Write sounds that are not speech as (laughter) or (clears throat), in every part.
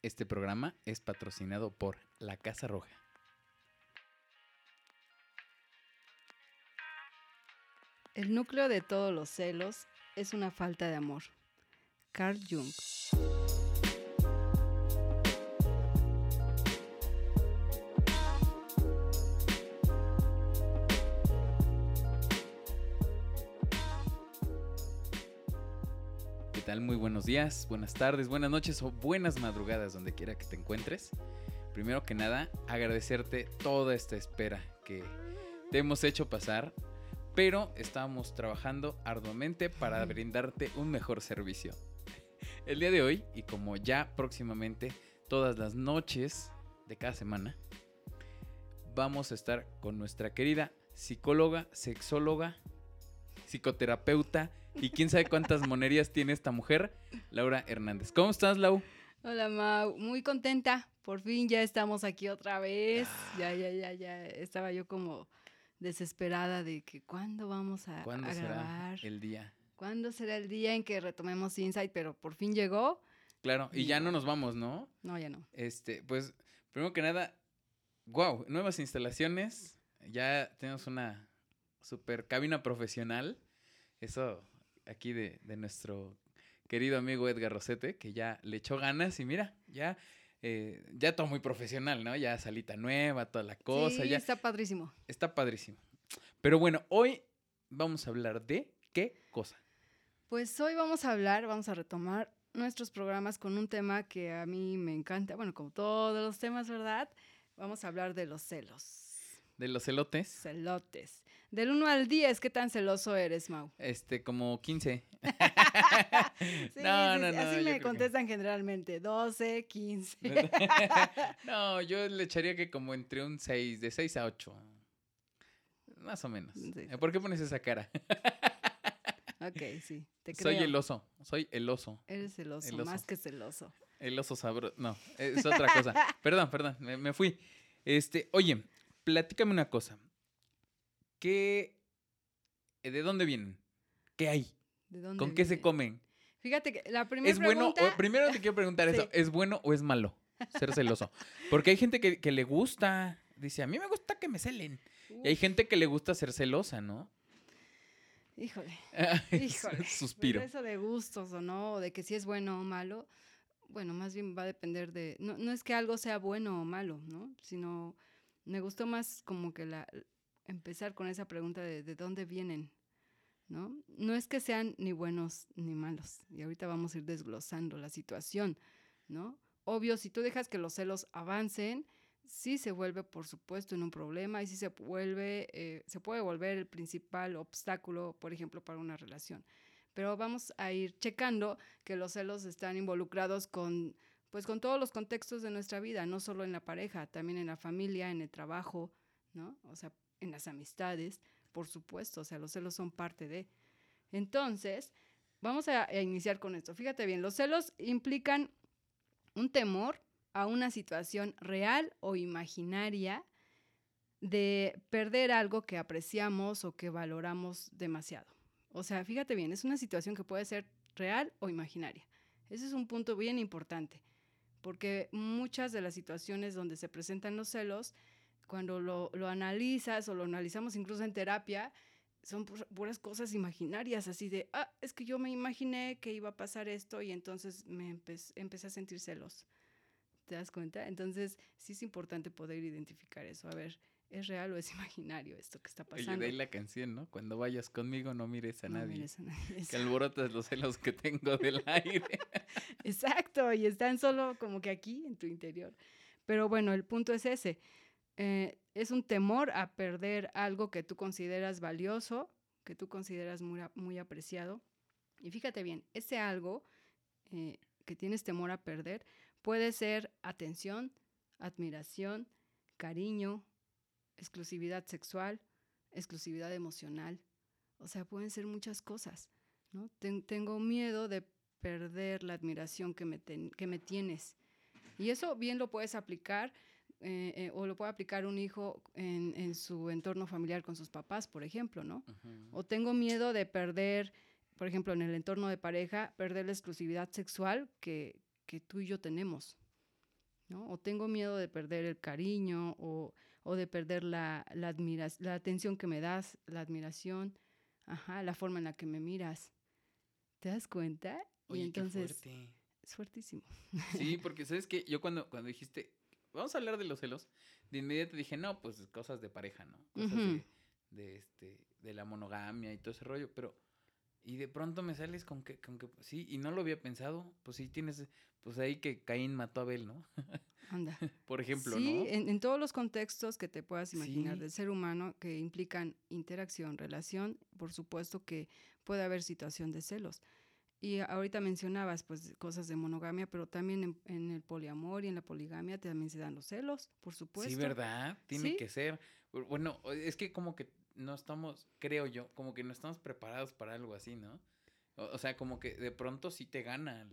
Este programa es patrocinado por La Casa Roja. El núcleo de todos los celos es una falta de amor. Carl Jung. Tal? Muy buenos días, buenas tardes, buenas noches o buenas madrugadas donde quiera que te encuentres. Primero que nada, agradecerte toda esta espera que te hemos hecho pasar, pero estábamos trabajando arduamente para brindarte un mejor servicio. El día de hoy, y como ya próximamente todas las noches de cada semana, vamos a estar con nuestra querida psicóloga, sexóloga, psicoterapeuta y quién sabe cuántas monerías tiene esta mujer, Laura Hernández. ¿Cómo estás, Lau? Hola, Mau. Muy contenta. Por fin ya estamos aquí otra vez. Ya, ya, ya, ya. Estaba yo como desesperada de que cuándo vamos a, ¿Cuándo a será grabar. el día? ¿Cuándo será el día en que retomemos Insight? Pero por fin llegó. Claro, y ya no nos vamos, ¿no? No, ya no. Este, pues, primero que nada, wow, nuevas instalaciones. Ya tenemos una super cabina profesional. Eso aquí de, de nuestro querido amigo Edgar Rosete, que ya le echó ganas y mira, ya, eh, ya todo muy profesional, ¿no? Ya salita nueva, toda la cosa, sí, ya está padrísimo. está padrísimo. Pero bueno, hoy vamos a hablar de qué cosa. Pues hoy vamos a hablar, vamos a retomar nuestros programas con un tema que a mí me encanta. Bueno, como todos los temas, ¿verdad? Vamos a hablar de los celos. De los elotes, Celotes. Del 1 al 10, ¿qué tan celoso eres, Mau? este, como 15. (laughs) (laughs) Sí, No, sí, no, no, Así me que- contestan generalmente. 12, 15. (laughs) no, yo le echaría que como entre un 6, de 6 a 8. Más o menos. Sí. ¿Por qué pones esa cara? ok, sí. Te creo. Soy el oso, soy el oso. Eres el oso. más que celoso. El oso sabroso. No, es otra cosa. perdón, perdón, me, me fui. Este, oye, platícame una cosa. ¿Qué. eh, ¿De dónde vienen? ¿Qué hay? ¿De dónde ¿Con qué se comen? Fíjate que la primera ¿Es bueno? pregunta... o- primero te quiero preguntar (laughs) eso. ¿Es bueno o es malo ser celoso? Porque hay gente que, que le gusta. Dice, a mí me gusta que me celen. Y hay gente que le gusta ser celosa, ¿no? Híjole. (laughs) Híjole. Suspiro. Eso de gustos o no, o de que si es bueno o malo, bueno, más bien va a depender de. No, no es que algo sea bueno o malo, ¿no? Sino me gustó más como que empezar con esa pregunta de de dónde vienen, ¿no? No es que sean ni buenos ni malos. Y ahorita vamos a ir desglosando la situación, ¿no? Obvio, si tú dejas que los celos avancen, sí se vuelve, por supuesto, en un problema y sí se vuelve, eh, se puede volver el principal obstáculo, por ejemplo, para una relación. Pero vamos a ir checando que los celos están involucrados con, pues, con todos los contextos de nuestra vida, no solo en la pareja, también en la familia, en el trabajo, ¿no? O sea, en las amistades, por supuesto, o sea, los celos son parte de. Entonces, vamos a, a iniciar con esto. Fíjate bien, los celos implican un temor a una situación real o imaginaria de perder algo que apreciamos o que valoramos demasiado. O sea, fíjate bien, es una situación que puede ser real o imaginaria. Ese es un punto bien importante, porque muchas de las situaciones donde se presentan los celos, cuando lo, lo analizas o lo analizamos incluso en terapia, son pu- puras cosas imaginarias, así de, ah, es que yo me imaginé que iba a pasar esto y entonces me empe- empecé a sentir celos. ¿Te das cuenta? Entonces, sí es importante poder identificar eso. A ver, ¿es real o es (laughs) imaginario esto que está Oye, pasando? de ahí la canción, ¿no? Cuando vayas conmigo no mires a No nadie. mires a nadie. Que alborotas los celos que tengo del (laughs) aire. Exacto, y están solo como que aquí en tu interior. Pero bueno, el punto es ese. Eh, es un temor a perder algo que tú consideras valioso, que tú consideras muy, muy apreciado. Y fíjate bien, ese algo eh, que tienes temor a perder puede ser atención, admiración, cariño, exclusividad sexual, exclusividad emocional. O sea, pueden ser muchas cosas. ¿no? Ten- tengo miedo de perder la admiración que me, ten- que me tienes. Y eso bien lo puedes aplicar eh, eh, o lo puede aplicar un hijo en, en su entorno familiar con sus papás, por ejemplo, ¿no? O tengo miedo de perder, por ejemplo, en el entorno de pareja, perder la exclusividad sexual que, que tú y yo tenemos, ¿no? O tengo miedo de perder el cariño o, o de perder la, la, la atención que me das, la admiración, ajá, la forma en la que me miras. ¿Te das cuenta? y entonces es fuertísimo. Sí, (laughs) porque sabes que yo cuando, cuando dijiste, vamos a hablar de los celos, de inmediato dije, no, pues cosas de pareja, ¿no? Cosas de, de, este, de la monogamia y todo ese rollo, pero y de pronto me sales con que, con que sí, y no lo había pensado, pues sí tienes, pues ahí que Caín mató a Abel, ¿no? (laughs) Anda. Por ejemplo, ¿no? Sí, en, todos los contextos que te puedas imaginar del ser humano que implican interacción, relación, por supuesto que puede haber situación de celos. Y ahorita mencionabas pues cosas de monogamia, pero también en, el poliamor y en la poligamia también se dan los celos, por supuesto. Sí, ¿verdad? Tiene que ser. Bueno, es que como que no estamos, creo yo, como que no estamos preparados para algo así, ¿no? O, sea, como que de pronto sí te gana,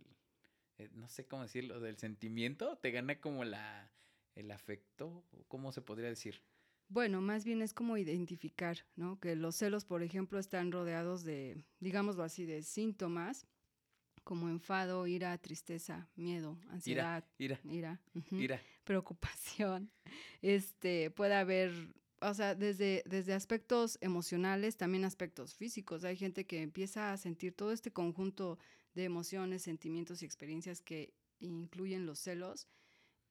eh, no sé cómo decirlo, del sentimiento, te gana como la, el afecto, ¿cómo se podría decir? Bueno, más bien es como identificar, ¿no? Que los celos, por ejemplo, están rodeados de, digámoslo así, de síntomas como enfado, ira, tristeza, miedo, ansiedad, ira, ira, ira, preocupación. Este, puede haber o sea, desde, desde aspectos emocionales, también aspectos físicos. Hay gente que empieza a sentir todo este conjunto de emociones, sentimientos y experiencias que incluyen los celos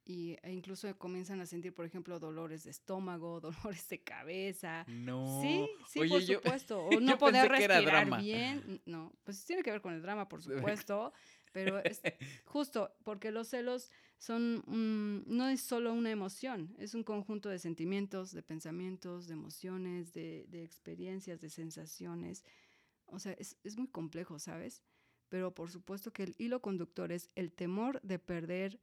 y, e incluso comienzan a sentir, por ejemplo, dolores de estómago, (laughs) dolores de cabeza. No. Sí, sí, por supuesto. (laughs) O no poder respirar bien. No, pues tiene que ver con el drama, por (laughs) supuesto. pero es justo porque los celos son no es solo una emoción, es un conjunto de sentimientos, de pensamientos, de emociones, de, de experiencias, de sensaciones. O sea, es, es muy complejo, ¿sabes? Pero por supuesto que el hilo conductor es el temor de perder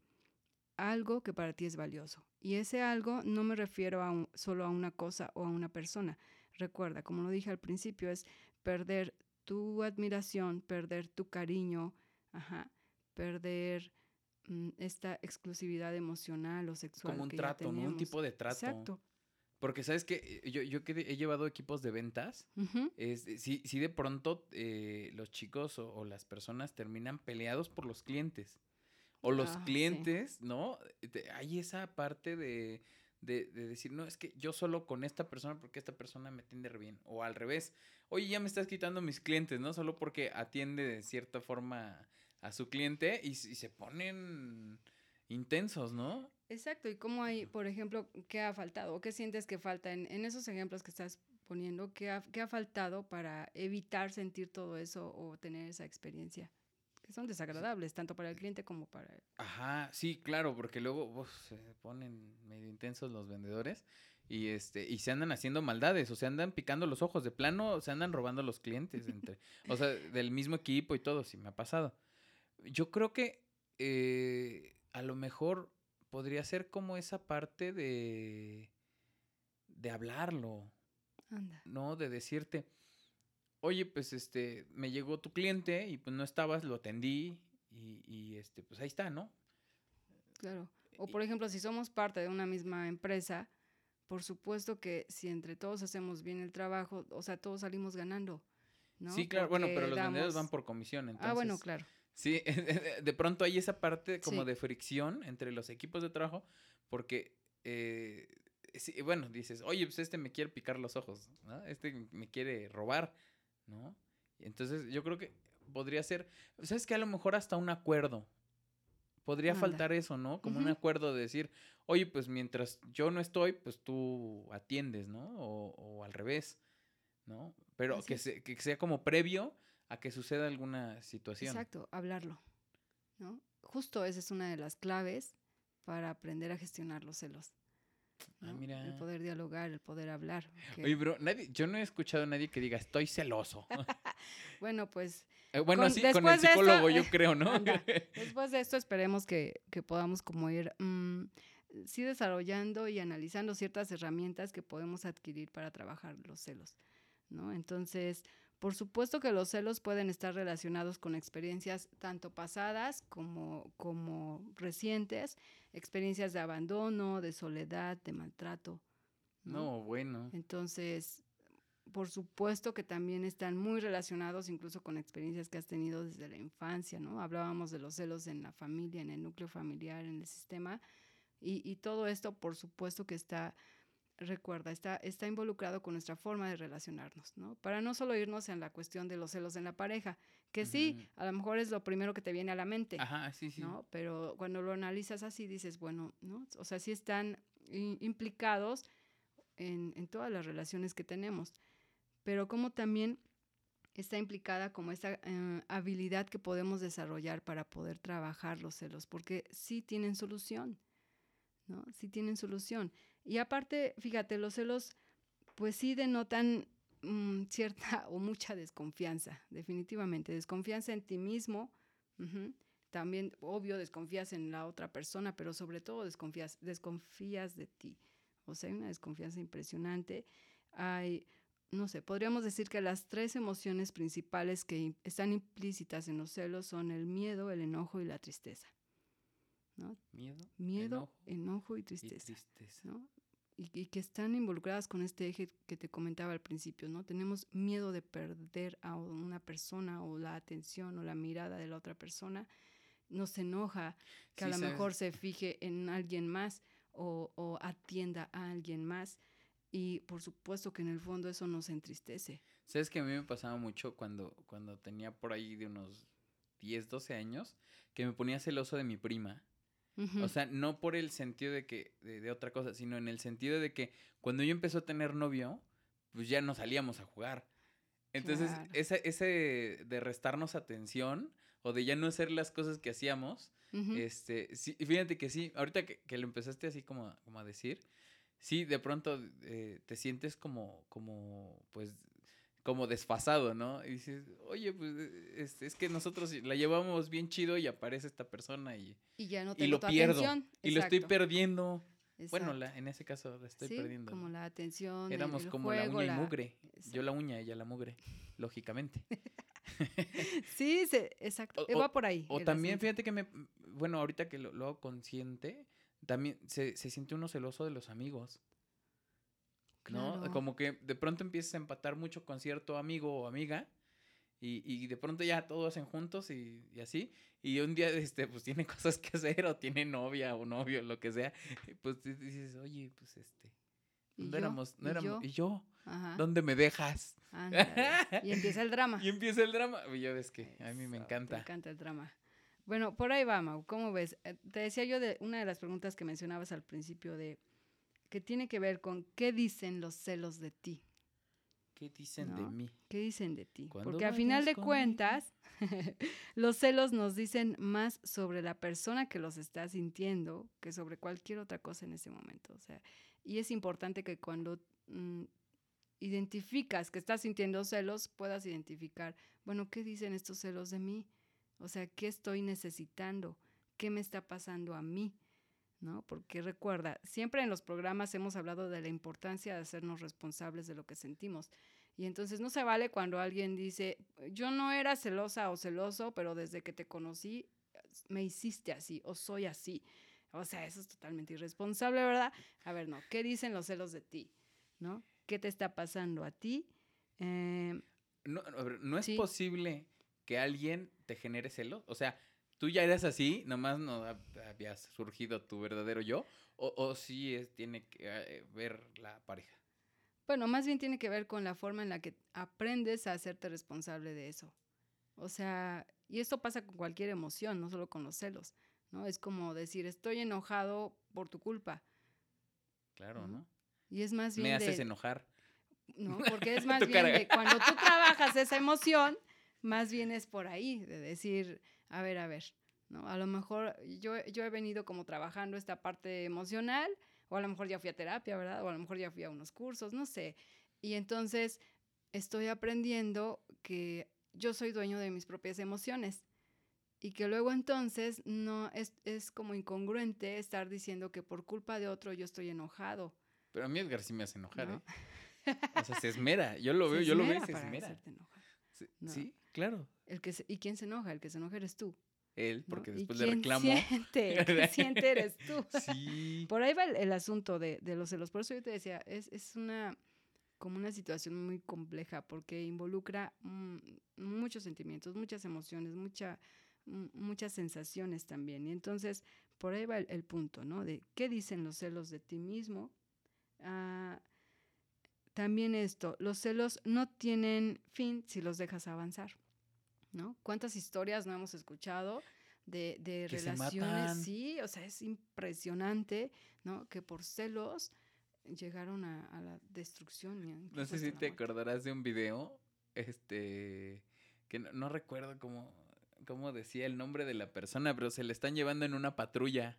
algo que para ti es valioso. Y ese algo no me refiero a solo a una cosa o a una persona. Recuerda, como lo dije al principio, es perder tu admiración, perder tu cariño, ajá, perder esta exclusividad emocional o sexual. Como un trato, Un tipo de trato. Exacto. Porque sabes que yo, yo que he llevado equipos de ventas, es, si, si de pronto eh, los chicos o, las personas terminan peleados por los clientes. O los ah, clientes, ¿no? hay esa parte de, de, decir, no, es que yo solo con esta persona porque esta persona me atiende bien. O al revés, oye, ya me estás quitando mis clientes, ¿no? Solo porque atiende de cierta forma a su cliente y, se ponen intensos, ¿no? Exacto, y cómo hay, por ejemplo, qué ha faltado o qué sientes que falta en, en esos ejemplos que estás poniendo, ¿qué ha, qué ha faltado para evitar sentir todo eso o tener esa experiencia? Que son desagradables, tanto para el cliente como para... Ajá, sí, claro, porque luego se ponen medio intensos los vendedores y este y se andan haciendo maldades o se andan picando los ojos de plano se andan robando los clientes (laughs) entre o sea del mismo equipo y todo sí me ha pasado yo creo que eh, a lo mejor podría ser como esa parte de, de hablarlo. ¿No? De decirte, oye, pues este, me llegó tu cliente y pues no estabas, lo atendí y, y este, pues ahí está, ¿no? Claro. O por ejemplo, si somos parte de una misma empresa, por supuesto que si entre todos hacemos bien el trabajo, o sea, todos salimos ganando. ¿no? Sí, claro, bueno, pero los vendedores van por comisión, entonces. Ah, bueno, claro. Sí, (laughs) de pronto hay esa parte como de fricción entre los equipos de trabajo, porque, eh, bueno, dices, oye, pues este me quiere picar los ojos, ¿no? Este me quiere robar, ¿no? Entonces yo creo que podría ser, ¿sabes que A lo mejor hasta un acuerdo. Podría faltar eso, ¿no? Como un acuerdo de decir, oye, pues mientras yo no estoy, pues tú atiendes, ¿no? O, al revés, ¿no? Pero que, que sea como previo a que suceda alguna situación. Exacto, hablarlo, ¿no? Justo esa es una de las claves para aprender a gestionar los celos. Ah, mira. El poder dialogar, el poder hablar. Oye, bro, nadie, yo no he escuchado a nadie que diga estoy celoso. (laughs) bueno, pues. Eh, bueno, sí, con el psicólogo, yo creo, ¿no? (laughs) después de esto, esperemos que, que podamos como ir. Mm, sí desarrollando y analizando ciertas herramientas que podemos adquirir para trabajar los celos, ¿no? Entonces, por supuesto que los celos pueden estar relacionados con experiencias tanto pasadas como, como recientes, experiencias de abandono, de soledad, de maltrato. No, bueno. Entonces, por supuesto que también están muy relacionados incluso con experiencias que has tenido desde la infancia, ¿no? Hablábamos de los celos en la familia, en el núcleo familiar, en el sistema. Y, y todo esto, por supuesto que está recuerda, está, está involucrado con nuestra forma de relacionarnos, ¿no? Para no solo irnos en la cuestión de los celos en la pareja, que sí, a lo mejor es lo primero que te viene a la mente, Ajá, sí, sí. ¿no? Pero cuando lo analizas así dices, bueno, ¿no? O sea, sí están implicados en, en todas las relaciones que tenemos, pero como también está implicada como esta eh, habilidad que podemos desarrollar para poder trabajar los celos, porque sí tienen solución, ¿no? Sí tienen solución. Y aparte, fíjate, los celos, pues sí denotan mm, cierta (laughs) o mucha desconfianza, definitivamente. Desconfianza en ti mismo. También, obvio, desconfías en la otra persona, pero sobre todo desconfías, desconfías de ti. O sea, hay una desconfianza impresionante. Hay, no sé, podríamos decir que las tres emociones principales que están implícitas en los celos son el miedo, el enojo y la tristeza. ¿No? Miedo, Miedo, enojo enojo, y y tristeza. tristeza. ¿no? Y, y que están involucradas con este eje que te comentaba al principio, ¿no? Tenemos miedo de perder a una persona o la atención o la mirada de la otra persona. Nos enoja que a lo sabes. mejor se fije en alguien más o, o atienda a alguien más. Y por supuesto que en el fondo eso nos entristece. ¿Sabes que a mí me pasaba mucho cuando, cuando tenía por ahí de unos 10, 12 años, que me ponía celoso de mi prima? O sea, no por el sentido de que, de, de otra cosa, sino en el sentido de que cuando yo empezó a tener novio, pues ya no salíamos a jugar. Entonces, Claro. ese, ese de restarnos atención o de ya no hacer las cosas que hacíamos, este, sí, fíjate que sí, ahorita que, que lo empezaste así como, a- como a decir, sí, de pronto eh, te sientes como, como, pues, como desfasado, ¿no? Y dices, oye, pues, eh, es, es que nosotros la llevamos bien chido y aparece esta persona y, y ya no y tengo lo tu pierdo. atención. Y lo estoy Exacto, perdiendo. Bueno, la, en ese caso la estoy Sí, perdiendo. como la atención, Éramos el como la uña y mugre. Yo la uña, ella la mugre, lógicamente. (laughs) Sí, se- exacto. O- va por ahí. O también, asunto. fíjate que me, bueno, ahorita que lo, lo hago consciente, también se, se siente uno celoso de los amigos. ¿No? Claro. Como que de pronto empiezas a empatar mucho con cierto amigo o amiga. Y, y de pronto ya todos hacen juntos y, y así. Y un día, este, pues tiene (laughs) cosas que hacer, o tiene novia o novio, lo que sea. y Pues di- dices, oye, pues este. ¿Y No éramos, no ¿Y éramos. yo? ¿Y yo? Ajá. ¿Dónde me dejas? Y empieza el drama. (laughs) Y empieza el drama. Y ya ves que a mí me encanta. Te encanta el drama. Bueno, por ahí va, Mau. ¿Cómo ves? Eh, Te decía yo de una de las preguntas que mencionabas al principio de que tiene que ver con qué dicen los celos de ti. ¿Qué dicen de mí? ¿Qué dicen de ti? Porque a final de cuentas, (laughs) los celos nos dicen más sobre la persona que los está sintiendo que sobre cualquier otra cosa en ese momento. O sea, y es importante que cuando mm, identificas que estás sintiendo celos, puedas identificar, bueno, ¿qué dicen estos celos de mí? O sea, ¿qué estoy necesitando? ¿Qué me está pasando a mí? ¿No? Porque recuerda, siempre en los programas hemos hablado de la importancia de hacernos responsables de lo que sentimos. Y entonces no se vale cuando alguien dice, yo no era celosa o celoso, pero desde que te conocí me hiciste así o soy así. O sea, eso es totalmente irresponsable, ¿verdad? A ver, no, ¿qué dicen los celos de ti? ¿No? ¿Qué te está pasando a ti? Eh, No, no es Sí. posible que alguien te genere celos. O sea, tú ya eras así, nomás no hab- habías surgido tu verdadero yo. O, o sí es, tiene que eh, ver la pareja. Bueno, más bien tiene que ver con la forma en la que aprendes a hacerte responsable de eso. O sea, y esto pasa con cualquier emoción, no solo con los celos, ¿no? Es como decir, estoy enojado por tu culpa. Claro. ¿no? Y es más bien Me haces de, enojar. ¿no? Porque es (laughs) más bien cara. de cuando tú trabajas esa emoción, más bien es por ahí, de decir, a ver, a ver, ¿no? A lo mejor yo, yo he venido como trabajando esta parte emocional, o a lo mejor ya fui a terapia, ¿verdad? O a lo mejor ya fui a unos cursos, no sé. Y entonces estoy aprendiendo que yo soy dueño de mis propias emociones. Y que luego entonces no es, es como incongruente estar diciendo que por culpa de otro yo estoy enojado. Pero a mí Edgar sí me hace enojar, ¿no? ¿eh? O sea, se esmera. Yo lo Se veo, yo lo veo y se esmera. hacerte enojar. Sí, No. sí, claro. El que se- ¿Y quién se enoja? El que se enoja eres tú. Él, ¿no? porque ¿Y después le quién reclamo. Siente, el que siente eres tú. (laughs) Sí. Por ahí va el, el asunto de, de los celos. Por eso yo te decía, es, es una como una situación muy compleja porque involucra mm, muchos sentimientos, muchas emociones, mucha, mm, muchas sensaciones también. Y entonces, por ahí va el, el punto, ¿no? De qué dicen los celos de ti mismo. Ah, también esto, los celos no tienen fin si los dejas avanzar, ¿no? ¿Cuántas historias no hemos escuchado de, de relaciones? Sí, o sea, es impresionante, ¿no? Que por celos llegaron a, a la destrucción. No sé si te muerte. acordarás de un video, este, que no, no recuerdo cómo, cómo decía el nombre de la persona, pero se le están llevando en una patrulla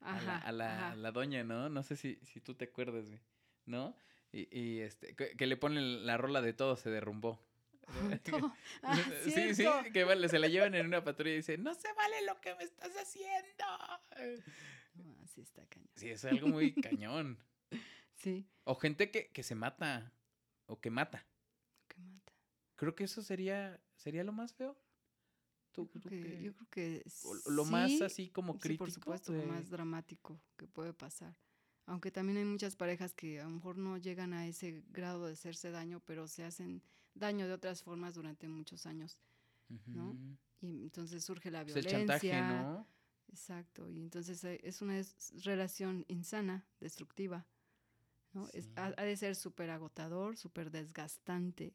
a la, a la, ajá. a la doña, ¿no? No sé si, si tú te acuerdas, ¿no? Y, y, este, que, que le ponen la rola de todo se derrumbó. (laughs) Ah, sí, sí, que vale, se la llevan en una patrulla y dice, no se vale lo que me estás haciendo. Ah, sí está cañón. Sí, es algo muy cañón. Sí, O gente que, que se mata, o que mata. que mata. Creo que eso sería, sería lo más feo. Yo ¿Tú, creo tú que, qué? yo creo que O lo más sí, así como sí, crítico. por supuesto, lo más dramático que puede pasar. Aunque también hay muchas parejas que a lo mejor no llegan a ese grado de hacerse daño, pero se hacen daño de otras formas durante muchos años. Y entonces surge la Pues el violencia. chantaje, ¿no? Exacto. Y entonces eh, es una relación insana, destructiva. ¿no? Es- ha, ha de ser súper agotador, súper desgastante,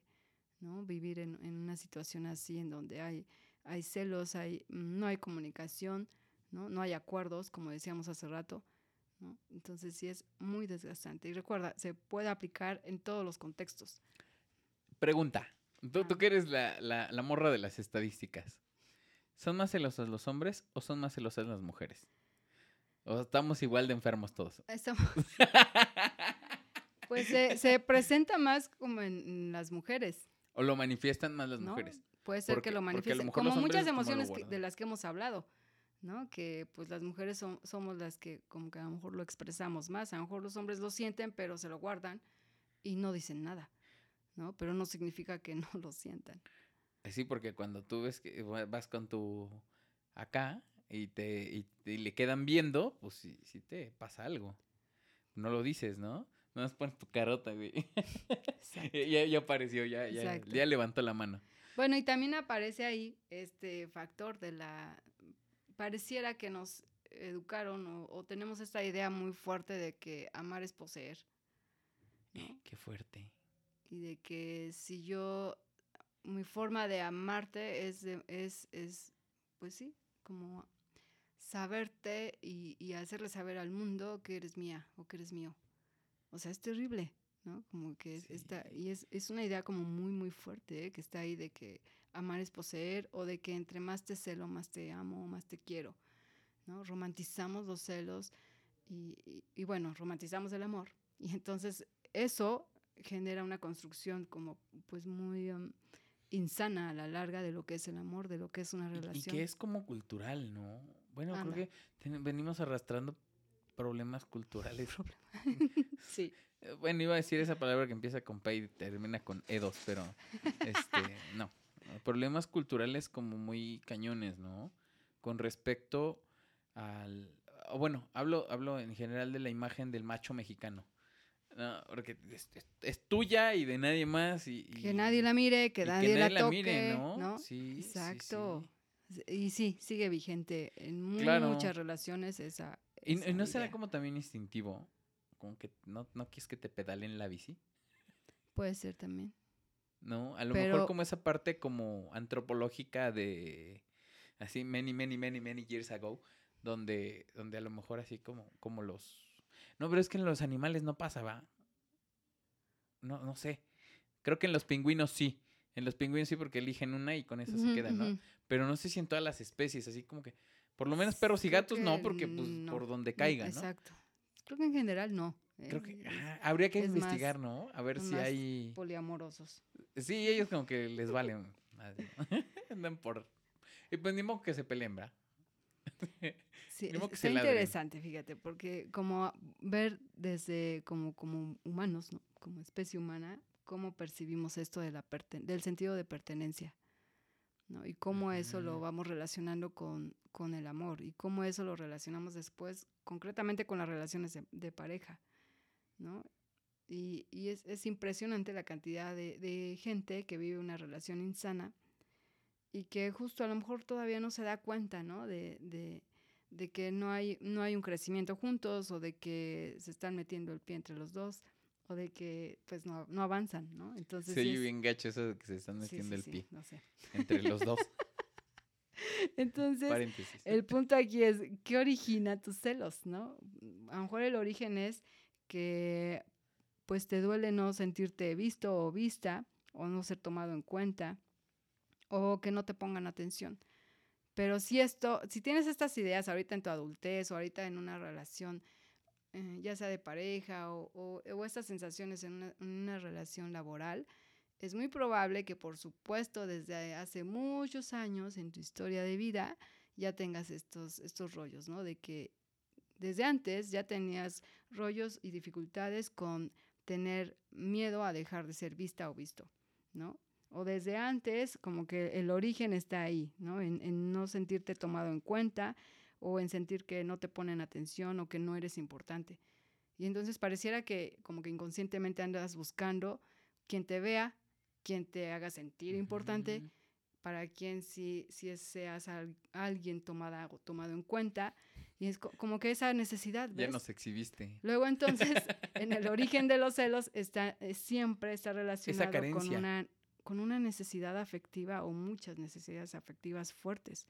¿no? Vivir en, en una situación así en donde hay, hay celos, hay, no hay comunicación, ¿no? No hay acuerdos, como decíamos hace rato, ¿no? Entonces sí es muy desgastante. Y recuerda, se puede aplicar en todos los contextos. Pregunta. Tú, tú que eres la, la, la morra de las estadísticas. ¿Son más celosos los hombres o son más celosas las mujeres? ¿O estamos igual de enfermos todos? (laughs) Estamos- pues se, se presenta más como en, las mujeres. ¿O lo manifiestan más las ¿no? mujeres? Puede ser Porque- que lo manifiesten. Como muchas como emociones que- de las que hemos hablado, ¿no? Que pues las mujeres son- somos las que como que a lo mejor lo expresamos más. A lo mejor los hombres lo sienten, pero se lo guardan y no dicen nada, ¿no? Pero no significa que no (laughs) lo sientan. Eh, Sí, porque cuando tú ves que va- vas con tu acá y te y, y le quedan viendo, pues sí, sí te pasa algo. No lo dices, ¿no? No más pones tu carota, güey. (laughs) Ya, ya apareció, ya, ya, ya levantó la mano. Bueno, y también aparece ahí este factor de la... Pareciera que nos educaron o, o tenemos esta idea muy fuerte de que amar es poseer, ¿no? Qué fuerte. Y de que si yo mi forma de amarte es de- es es pues sí como saberte y, y hacerle saber al mundo que eres mía o que eres mío o sea es terrible no como que Sí. y es, es una idea como muy muy fuerte ¿eh? que está ahí de que amar es poseer o de que entre más te celo más te amo más te quiero no romantizamos los celos y, y- y bueno romantizamos el amor y entonces eso genera una construcción como pues muy um, insana a la larga de lo que es el amor, de lo que es una Y- Y, relación. que es como cultural, ¿no? Bueno, Anda. creo que ten- venimos arrastrando problemas culturales. (laughs) Sí, Bueno, iba a decir esa palabra que empieza con P y termina con E2, pero este, (laughs) no. Problemas culturales como muy cañones, ¿no? Con respecto al... Bueno, hablo, hablo en general de la imagen del macho mexicano. No, porque es, es- es tuya y de nadie más. Y, que nadie la mire, que y nadie, la, toque, mire, ¿no? ¿no? Sí, Exacto. sí. Y sí, sigue vigente en Claro. muchas relaciones esa. Y, esa y no será como también instintivo, como que no, no quieres que te pedalen la bici, Puede ser también. ¿no? A lo Pero- mejor como esa parte como antropológica de así many, many, many, many years ago, donde, donde a lo mejor así como, como los... No, pero es que en los animales no pasa, ¿va? No, no sé. Creo que en los pingüinos sí. En los pingüinos sí porque eligen una y con eso se quedan, ¿no? Pero no sé si en todas las especies, así como que... Por lo menos perros y gatos no, que porque pues no, por donde no, caigan, ¿no? Exacto. Creo que en general no. Creo ¿eh? que habría que es más- investigar, ¿no? A ver si más hay. poliamorosos. Sí, ellos como que les valen. (laughs) Andan por. Y pues ni modo que se peleen, ¿verdad? (laughs) Sí, es- que está interesante, fíjate, porque como ver desde como, como humanos, ¿no? como especie humana, cómo percibimos esto de la perten- del sentido de pertenencia, ¿no? Y cómo eso lo vamos relacionando con, con el amor y cómo eso lo relacionamos después concretamente con las relaciones de, de pareja, ¿no? Y, y es, es impresionante la cantidad de, de gente que vive una relación insana y que justo a lo mejor todavía no se da cuenta, ¿no? De, de, de que no hay, no hay un crecimiento juntos o de que se están metiendo el pie entre los dos o de que pues no, no avanzan, ¿no? Entonces Sí, es- bien gacho eso de que se están sí, metiendo sí, el sí, pie no sé. entre los dos. (laughs) Entonces, Paréntesis. el punto aquí es, ¿qué origina tus celos, no? A lo mejor el origen es que pues te duele no sentirte visto o vista o no ser tomado en cuenta o que no te pongan atención. Pero si esto, si tienes estas ideas ahorita en tu adultez o ahorita en una relación, eh, ya sea de pareja o, o- o estas sensaciones en una, en una relación laboral, es muy probable que por supuesto desde hace muchos años en tu historia de vida ya tengas estos, estos rollos, ¿no? De que desde antes ya tenías rollos y dificultades con tener miedo a dejar de ser vista o visto, ¿no? O desde antes, como que el origen está ahí, ¿no? En, en no sentirte tomado en cuenta o en sentir que no te ponen atención o que no eres importante. Y entonces pareciera que como que inconscientemente andas buscando quien te vea, quien te haga sentir importante, Ujú. para quien sí, sí seas al- alguien tomada o tomado en cuenta. Y es co- como que esa necesidad, Ya ¿ves? nos exhibiste. Luego entonces, (laughs) en el origen de los celos está eh, siempre está relacionado con una, con una necesidad afectiva o muchas necesidades afectivas fuertes,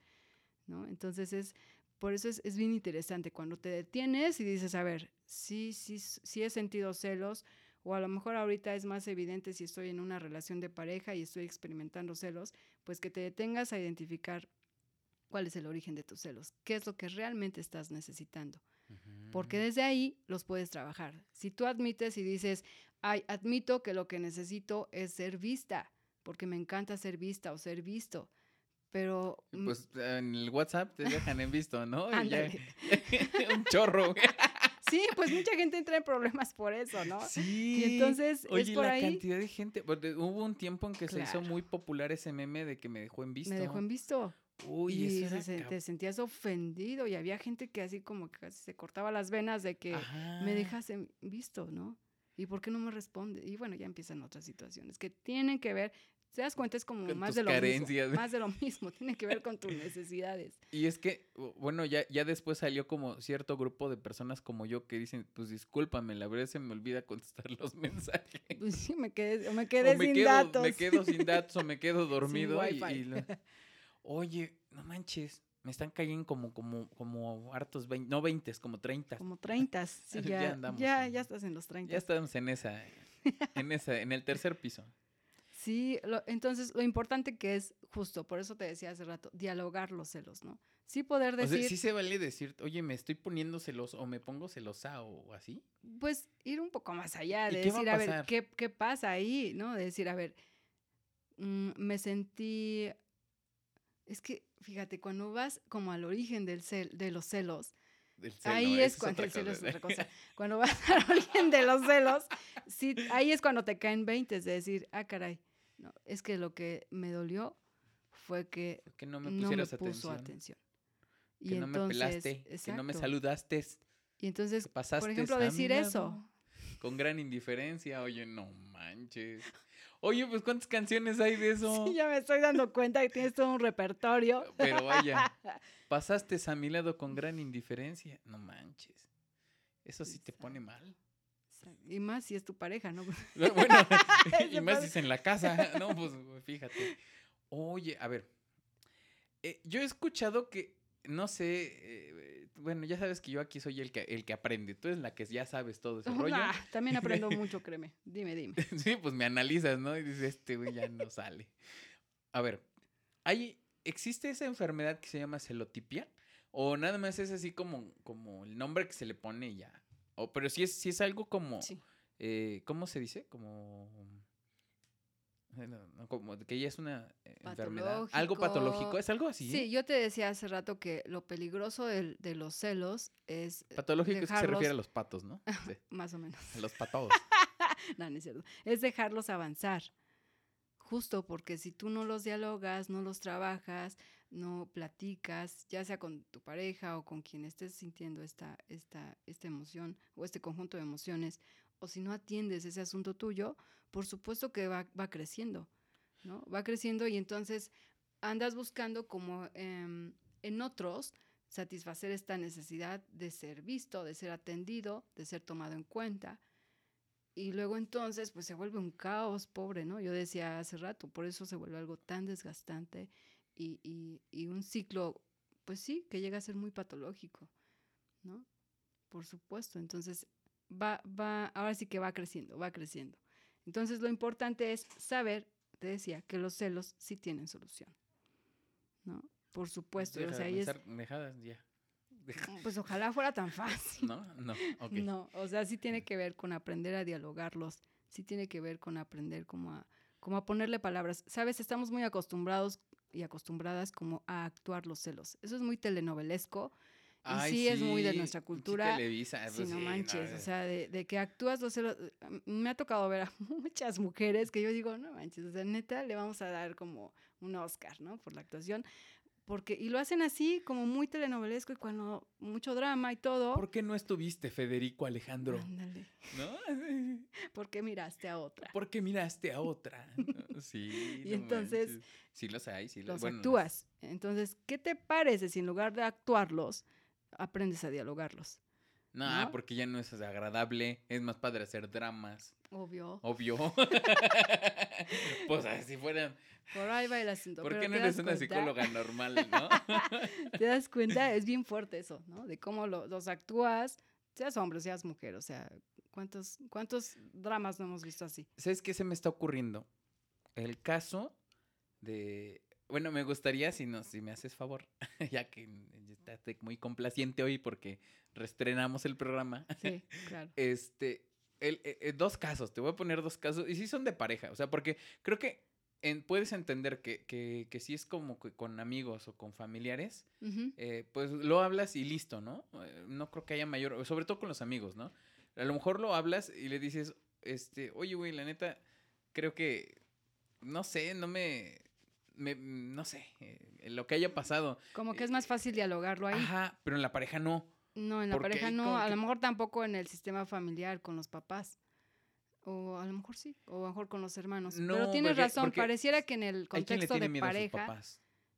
¿no? Entonces es, por eso es, es bien interesante cuando te detienes y dices, a ver, sí, sí, sí he sentido celos, o a lo mejor ahorita es más evidente si estoy en una relación de pareja y estoy experimentando celos, pues que te detengas a identificar cuál es el origen de tus celos, qué es lo que realmente estás necesitando porque desde ahí los puedes trabajar. Si tú admites y dices, ay, admito que lo que necesito es ser vista, porque me encanta ser vista o ser visto, pero... mm, Pues en el WhatsApp te dejan en visto, ¿no? Ya- (laughs) un chorro. Sí, pues mucha gente entra en problemas por eso, ¿no? Sí. Y entonces Oye, es por la ahí, cantidad de gente. porque Hubo un tiempo en que se hizo Claro. muy popular ese meme de que me dejó en visto. me dejó en visto. Uy, y eso se era te sentías ofendido y había gente que así como que casi se cortaba las venas de que me Ajá. dejas en visto, ¿no? ¿Y por qué no me responde? Y bueno, ya empiezan otras situaciones que tienen que ver, te das cuenta, es como Con más de lo carencias. mismo. Más de lo mismo, (laughs) tiene que ver con tus necesidades. (laughs) Y es que, bueno, ya, ya después salió como cierto grupo de personas como yo que dicen, pues discúlpame, la verdad se me olvida contestar los (laughs) mensajes. Pues sí, me quedé, o me O quedé me sin quedo, datos. me quedo sin datos o me quedo dormido. y- wifi. y lo- Oye, no manches, me están cayendo como, como, como hartos 20, no 20, como 30. Como 30, sí, Ya ya, andamos ya, ya estás en los 30. Ya estamos en esa, en esa, en el tercer piso. Sí, lo- entonces lo importante que es justo, por eso te decía hace rato, dialogar los celos, ¿no? Sí poder O decir, sea, sí se vale decir, oye, me estoy poniendo celoso o me pongo celosa o así. pues ir un poco más allá, ¿Y de a decir, a, ver? ¿qué, ¿qué pasa ahí? ¿No? De decir, a ver, mm, me sentí... Es que, fíjate, cuando vas como al origen del cel, de los celos, celo, ahí es cuando el celo es otra cosa. (laughs) Cuando vas al origen de los celos, sí, ahí es cuando te caen 20, es de decir, ah, caray, no, es que lo que me dolió fue que Que no me no me pusieras puso atención. atención. Que no me pelaste, que no me saludaste, Y entonces, pasaste por ejemplo, decir eso. Con gran indiferencia, oye, no manches. Oye, pues ¿cuántas canciones hay de eso? (laughs) Sí, ya me estoy dando cuenta que tienes todo un repertorio. Pero vaya, (laughs) pasaste a mi lado con gran indiferencia. No manches. Eso sí te pone mal. Y más si es tu pareja, ¿no? (laughs) Bueno, (laughs) y más si es en la casa. (laughs) No, pues fíjate. Oye, a ver. eh, yo he escuchado que, no sé, eh, bueno, ya sabes que yo aquí soy el que, el que aprende. Tú eres la que ya sabes todo ese rollo. Ah, también aprendo mucho, créeme. Dime, dime. Sí, pues me analizas, ¿no? Y dices, este güey ya no sale. A ver, ¿hay, ¿existe esa enfermedad que se llama celotipia? ¿O nada más es así como, como el nombre que se le pone ya? O, pero si es, si es algo como, Sí. eh, ¿cómo se dice? Como... como que ya es una eh, enfermedad. Algo patológico. ¿es algo así? Sí, yo te decía hace rato que lo peligroso del- de, los celos es eh, Patológico es que se dejarlos- refiere a los patos, ¿no? (laughs) Sí, más o menos. a los patos. (laughs) no, no es cierto. Es dejarlos avanzar. Justo porque si tú no los dialogas, no los trabajas, no platicas, ya sea con tu pareja o con quien estés sintiendo esta, esta, esta emoción o este conjunto de emociones, o si no atiendes ese asunto tuyo, por supuesto que va, va creciendo, ¿no? Va creciendo y entonces andas buscando como em, en otros satisfacer esta necesidad de ser visto, de ser atendido, de ser tomado en cuenta. Y luego entonces, pues se vuelve un caos pobre, ¿no? Yo decía hace rato, por eso se vuelve algo tan desgastante y, y, y un ciclo, pues sí, que llega a ser muy patológico, ¿no? Por supuesto. Entonces, va, va, ahora sí que va creciendo, va creciendo. Entonces, lo importante es saber, te decía, que los celos sí tienen solución, ¿no? Por supuesto. Deja o sea, de ahí es- pensar, dejadas, ya. Deja- pues ojalá fuera tan fácil. ¿No? No, ok. (laughs) No, o sea, sí tiene que ver con aprender a dialogarlos, sí tiene que ver con aprender como a, como a ponerle palabras. Sabes, estamos muy acostumbrados y acostumbradas como a actuar los celos. Eso es muy telenovelesco y sí, es muy de nuestra cultura. Televisa, Si pues no sí, manches, eh. o sea, de, de que actúas los celos. eh, Me ha tocado ver a (laughs) muchas mujeres que yo digo, no manches, o sea, neta, le vamos a dar como un Oscar, ¿no? Por la actuación. Porque, y lo hacen así, como muy telenovelesco y cuando mucho drama y todo. ¿Por qué no estuviste, Federico Alejandro? Ándale. ¿No? (laughs) (laughs) ¿Por qué miraste a otra? ¿Por qué miraste a otra? (laughs) Sí. Y no entonces, manches. Sí los hay, sí los bueno, actúas. Entonces, ¿qué te parece si en lugar de actuarlos, aprendes a dialogarlos? No, ¿no? porque ya no es agradable. Es más padre hacer dramas. Obvio. Obvio. (laughs) pues así fueran. Por ahí va el asunto. ¿Por qué no eres una cuenta- psicóloga (laughs) normal, no? (laughs) ¿Te das cuenta? Es bien fuerte eso, ¿no? De cómo lo- los actúas, seas hombre, seas mujer. O sea, ¿cuántos, ¿cuántos dramas no hemos visto así? ¿Sabes qué se me está ocurriendo? El caso de. Bueno, me gustaría si no, si me haces favor, ya que estás muy complaciente hoy porque reestrenamos el programa. Sí, claro. Este, el, eh, eh, dos casos, te voy a poner dos casos, y sí son de pareja, o sea, porque creo que en- puedes entender que, que, que si es como que con amigos o con familiares, eh, pues lo hablas y listo, ¿no? No creo que haya mayor, sobre todo con los amigos, ¿no? A lo mejor lo hablas y le dices, este, oye, güey, la neta, creo que, no sé, no me, me no sé, eh, lo que haya pasado. Como que es más fácil dialogarlo ahí. Ajá, pero en la pareja no. No, en la porque pareja no, a que- lo mejor tampoco en el sistema familiar con los papás. O a lo mejor sí, o a lo mejor con los hermanos. No, Pero tienes porque- razón, porque pareciera que en el contexto de pareja,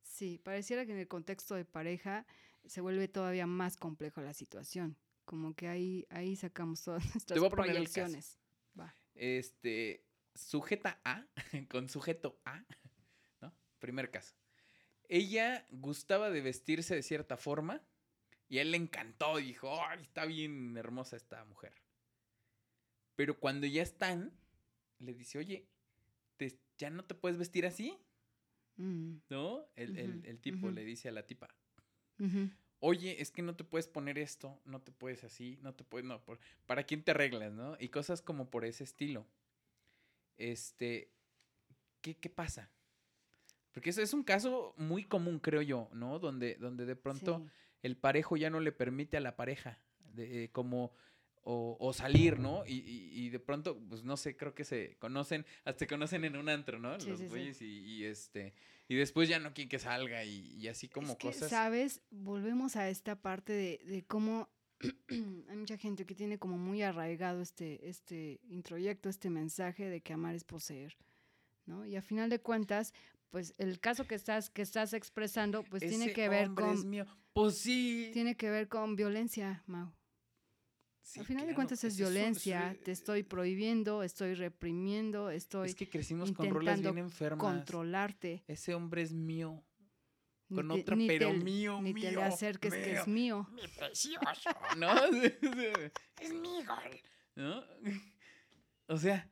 sí, pareciera que en el contexto de pareja se vuelve todavía más complejo la situación. Como que ahí, ahí sacamos todas (laughs) nuestras voy a proyecciones. Va. Este, sujeta A, (laughs) con sujeto A, ¿no? Primer caso. Ella gustaba de vestirse de cierta forma y a él le encantó. Dijo, ¡ay, está bien hermosa esta mujer! Pero cuando ya están, le dice, oye, te- ¿ya no te puedes vestir así? Mm, ¿No? El, el- el tipo le dice a la tipa, oye, es que no te puedes poner esto, no te puedes así, no te puedes, no, por- ¿para quién te arreglas, no? Y cosas como por ese estilo. Este, ¿qué, qué pasa? Porque eso es un caso muy común, creo yo, ¿no? Donde, donde de pronto Sí. El parejo ya no le permite a la pareja de, eh, como o, o salir, ¿no? Y, y- y de pronto, pues no sé, creo que se conocen, hasta se conocen en un antro, ¿no? Sí, Los sí, sí. güeyes y, y, este y después ya no quieren que salga y, y así como es que, cosas. ¿sabes? Volvemos a esta parte de, de cómo (clears throat) hay mucha gente que tiene como muy arraigado este, este introyecto, este mensaje de que amar es poseer, ¿no? Y a final de cuentas, pues el caso que estás, que estás expresando, pues tiene que ver hombre es con, mío. Pues sí. tiene que ver con violencia, Mau. Sí, Al final de cuentas es violencia, te estoy prohibiendo, estoy reprimiendo, estoy Es que crecimos con intentando bien enfermas. controlarte. Ese hombre es mío. Ni Con te- otra, ni pero te- mío, Ni te le mío, acerques que es mío. mío. Mi precioso. ¿No? (laughs) es mi gol. ¿No? (laughs) O sea,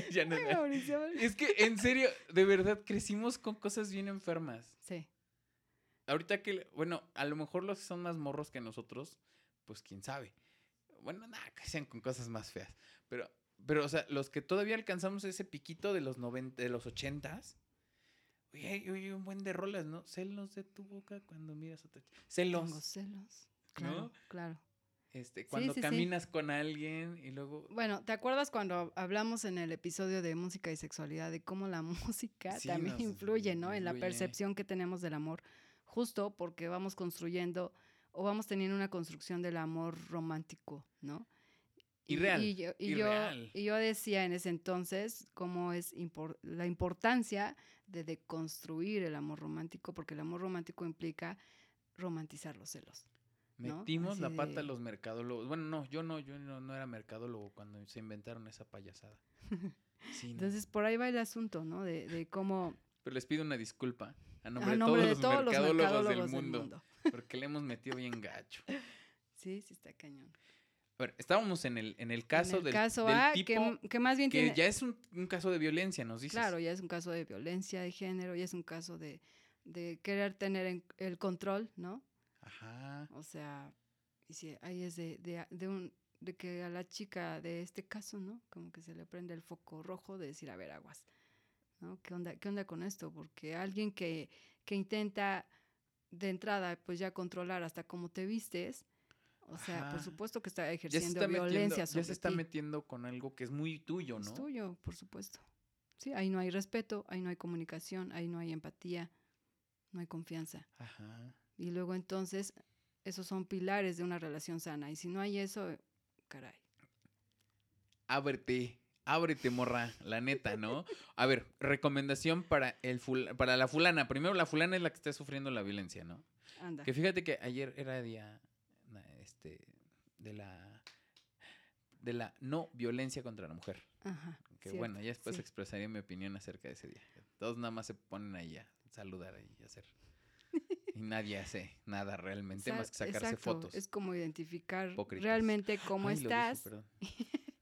(laughs) ya no- Ay, Mauricio. es que en serio, de verdad, crecimos con cosas bien enfermas. Sí. Ahorita que, bueno, a lo mejor los que son más morros que nosotros, pues quién sabe. Bueno, nada, que sean con cosas más feas. Pero, pero, o sea, los que todavía alcanzamos ese piquito de los 90, de los ochentas, oye, hay un buen de rolas, ¿no? Celos de tu boca cuando miras a ch- Celos. Tengo celos. Claro, ¿No? claro. Este, cuando sí, sí. caminas con alguien y luego. Bueno, ¿te acuerdas cuando hablamos en el episodio de música y sexualidad de cómo la (laughs) música también influye, ¿no? En la percepción que tenemos del amor, justo porque vamos construyendo o vamos teniendo una construcción del amor romántico, ¿no? Y- Irreal, Y, yo, y, yo, irreal. y yo decía en ese entonces cómo es impor- la importancia de deconstruir el amor romántico, porque el amor romántico implica romantizar los celos. ¿No? Metimos la pata a los mercadólogos. Bueno, no, yo no, yo no, no era mercadólogo cuando se inventaron esa payasada. (laughs) Sí, no. Entonces, por ahí va el asunto, ¿no? De, de cómo... Pero les pido una disculpa a nombre, a de, todos de los todos mercadólogos, mercadólogos del, mundo, (laughs) porque le hemos metido bien gacho. (laughs) Sí, sí está cañón. A ver, estábamos en el, en el caso en el del, caso del A, tipo que, que más bien que tiene... ya es un, un caso de violencia, nos dices. Claro, ya es un caso de violencia de género, ya es un caso de, de querer tener en- el control, ¿no? Ajá. O sea, y si ahí es de, de, de un, de que a la chica de este caso, ¿no? Como que se le prende el foco rojo de decir, a ver, aguas, ¿no? ¿Qué onda, qué onda con esto? Porque alguien que, que intenta de entrada, pues ya controlar hasta cómo te vistes, o sea, por Ajá. supuesto que está ejerciendo está metiendo, violencia ya sobre se está ti. metiendo con algo que es muy tuyo, Es ¿no? tuyo, por supuesto. Sí, ahí no hay respeto, ahí no hay comunicación, ahí no hay empatía, no hay confianza. Ajá. Y luego entonces, esos son pilares de una relación sana. Y si no hay eso, caray. Ábrete, ábrete, morra, la neta, ¿no? A ver, recomendación para el ful- para la fulana. Primero, la fulana es la que está sufriendo la violencia, ¿no? Anda. Que fíjate que ayer era día este de la de la no violencia contra la mujer. Ajá. Que cierto, bueno, ya después sí. expresaré mi opinión acerca de ese día. Todos nada más se ponen ahí a saludar y hacer. Y nadie hace nada realmente Sa- más que sacarse exacto, fotos. Es como identificar Hipócritas. realmente cómo Ay, lo dije, estás. (laughs)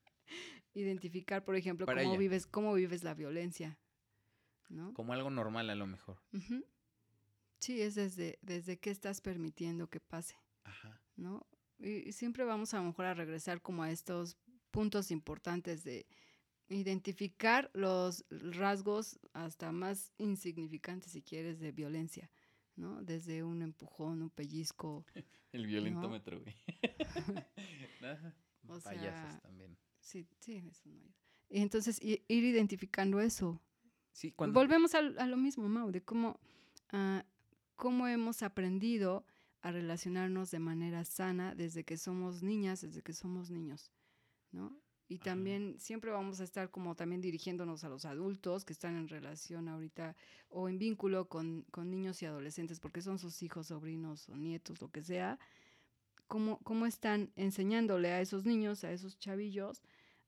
identificar, por ejemplo, Para cómo ella. vives, cómo vives la violencia. ¿No? Como algo normal a lo mejor. Sí, es desde, desde qué estás permitiendo que pase. Ajá. ¿no? Y, y siempre vamos a lo mejor a regresar como a estos puntos importantes de identificar los rasgos hasta más insignificantes, si quieres, de violencia, ¿no? Desde un empujón, un pellizco, (laughs) El violentómetro, güey. (laughs) Ajá. O Payasos también. sí, sí, eso no ayuda. Y entonces ir identificando eso. Sí, cuando Volvemos al- a, lo mismo, Mau, de cómo, ah, cómo hemos aprendido a relacionarnos de manera sana desde que somos niñas, desde que somos niños, ¿no? Y Ajá. también siempre vamos a estar como también dirigiéndonos a los adultos que están en relación ahorita o en vínculo con, con niños y adolescentes, porque son sus hijos, sobrinos o nietos, lo que sea. ¿Cómo, cómo están enseñándole a esos niños, a esos chavillos,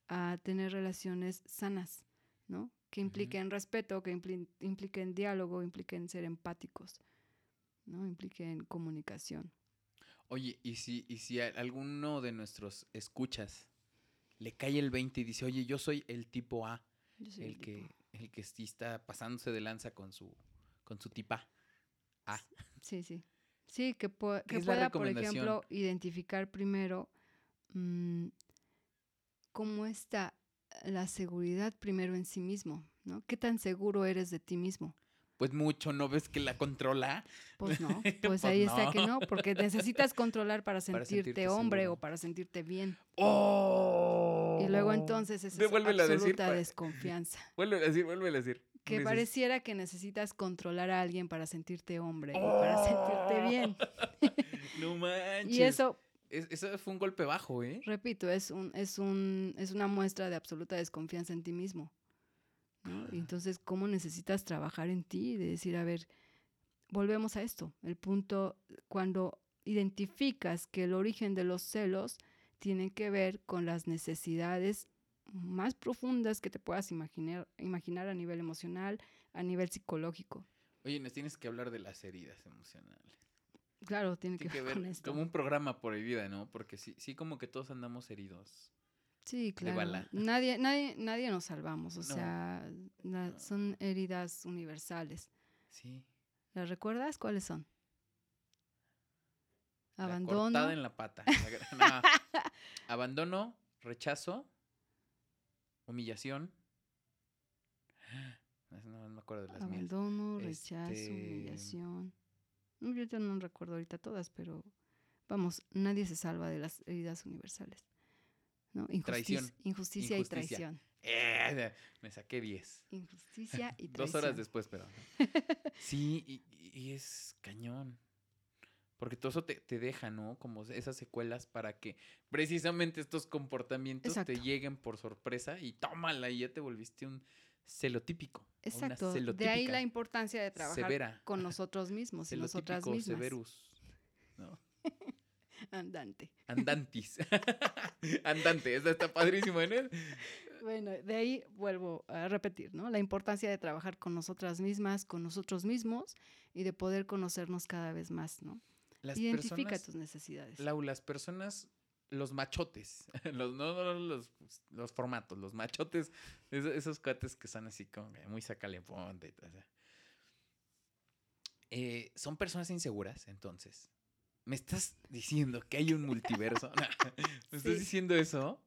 a tener relaciones sanas, ¿no? Que impliquen respeto, que impli- impliquen diálogo, impliquen ser empáticos, ¿no? Impliquen comunicación. Oye, y si, y si alguno de nuestros escuchas le cae el 20 y dice, oye, yo soy el tipo A, Yo soy el tipo- que, el que sí está pasándose de lanza con su, con su tipa. A. Sí, sí. Sí, que, ¿Qué que pueda, por ejemplo, identificar primero mm, cómo está la seguridad primero en sí mismo, ¿no? ¿Qué tan seguro eres de ti mismo? Pues mucho, ¿no ves que la controla? Pues no, (laughs) pues, Pues ahí está que no. porque necesitas controlar para sentirte, sentirte hombre seguro. o para sentirte bien. ¡Oh! Y luego entonces es Devuélvelo a decir, absoluta desconfianza. (laughs) Vuelve a decir, vuelve a decir. Que pareciera que necesitas controlar a alguien para sentirte hombre y para sentirte bien. (laughs) No (laughs) manches. Y eso, Es- eso fue un golpe bajo, ¿eh? repito, es, un, es, un, es una muestra de absoluta desconfianza en ti mismo. ¿no? Y entonces, ¿cómo necesitas trabajar en ti? De decir, a ver, volvemos a esto. El punto, cuando identificas que el origen de los celos tiene que ver con las necesidades más profundas que te puedas imaginar, imaginar a nivel emocional, a nivel psicológico. Oye, nos tienes que hablar de las heridas emocionales. Claro, tiene que, Tiene que ver con esto. como un programa por vida, ¿no? Porque sí, sí como que todos andamos heridos. Sí, claro. bala. Nadie, nadie, nadie nos salvamos. O No. sea, la- No. son heridas universales. Sí. ¿Las recuerdas? ¿Cuáles son? La Abandono. cortada en la pata. La (laughs) no. (laughs) Abandono, rechazo, humillación. No, me acuerdo de las mías. Abandono, rechazo, Este- humillación. No, Yo ya no recuerdo ahorita todas, pero vamos, nadie se salva de las heridas universales. ¿no? Injusticia, Traición. injusticia, y traición. Eh, me saqué 10. Injusticia y traición. (laughs) Dos horas después, pero. Sí, y, y es cañón. Porque todo eso te, te deja, ¿no? Como esas secuelas para que precisamente estos comportamientos te lleguen por sorpresa y tómala y ya te volviste un celotípico. una Exacto. De ahí la importancia de trabajar severa. con nosotros mismos y nosotras mismas. severus. ¿no? (laughs) Andante. Andantis. (laughs) Andante, esa está padrísimo, ¿no? Bueno, de ahí vuelvo a repetir, ¿no? La importancia de trabajar con nosotras mismas, con nosotros mismos y de poder conocernos cada vez más, ¿no? Las Identifica personas, tus necesidades. Lau, las personas, los machotes, (laughs) los, no, no los, los formatos, los machotes, esos, esos cuates que son así como muy sacale ponte y todo. Eh, son personas inseguras, entonces. ¿Me estás diciendo que hay un multiverso? (laughs) ¿Me estás Sí. diciendo eso?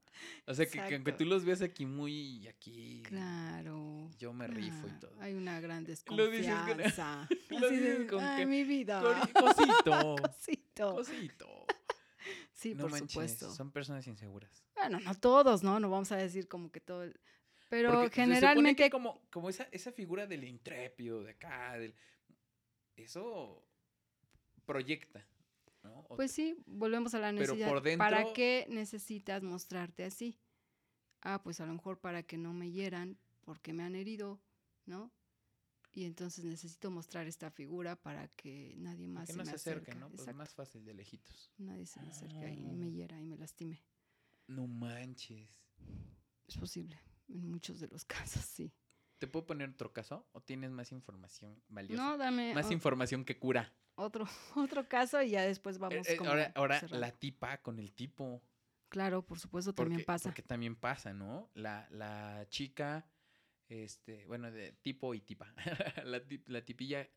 O sea, que, que aunque tú los veas aquí muy aquí, Claro. yo me rifo y Ah, todo. Hay una gran (laughs) Lo dices con- desconfianza. (laughs) lo dices con "Ay, que- mi vida. (laughs) Cosito, Cosito. cosito. Sí, no por manches, supuesto. son personas inseguras. Bueno, no todos, ¿no? No vamos a decir como que todo. el- Pero Porque se supone generalmente. que como, como esa, esa figura del intrépido, de acá, del, eso proyecta, ¿no? O Pues sí, volvemos a la Pero necesidad. por ¿Para dentro- qué necesitas mostrarte así? Ah, pues a lo mejor para que no me hieran porque me han herido, ¿no? Y entonces necesito mostrar esta figura para que nadie más que se no me se acerque, acerque. ¿no? Pues Exacto. más fácil de lejitos. Nadie se me acerque y me Ah. hiera y me lastime. No manches. Es posible. En muchos de los (laughs) casos, sí. ¿Te puedo poner otro caso? ¿O tienes más información valiosa? No, dame más o- información que cura. Otro, (laughs) otro caso y ya después vamos Eh, eh, como ahora ahora la tipa con el tipo. Claro, por supuesto, Porque, también pasa. Porque también pasa, ¿no? La, la chica, este, bueno, de tipo y tipa. (laughs) la, tip- la tipilla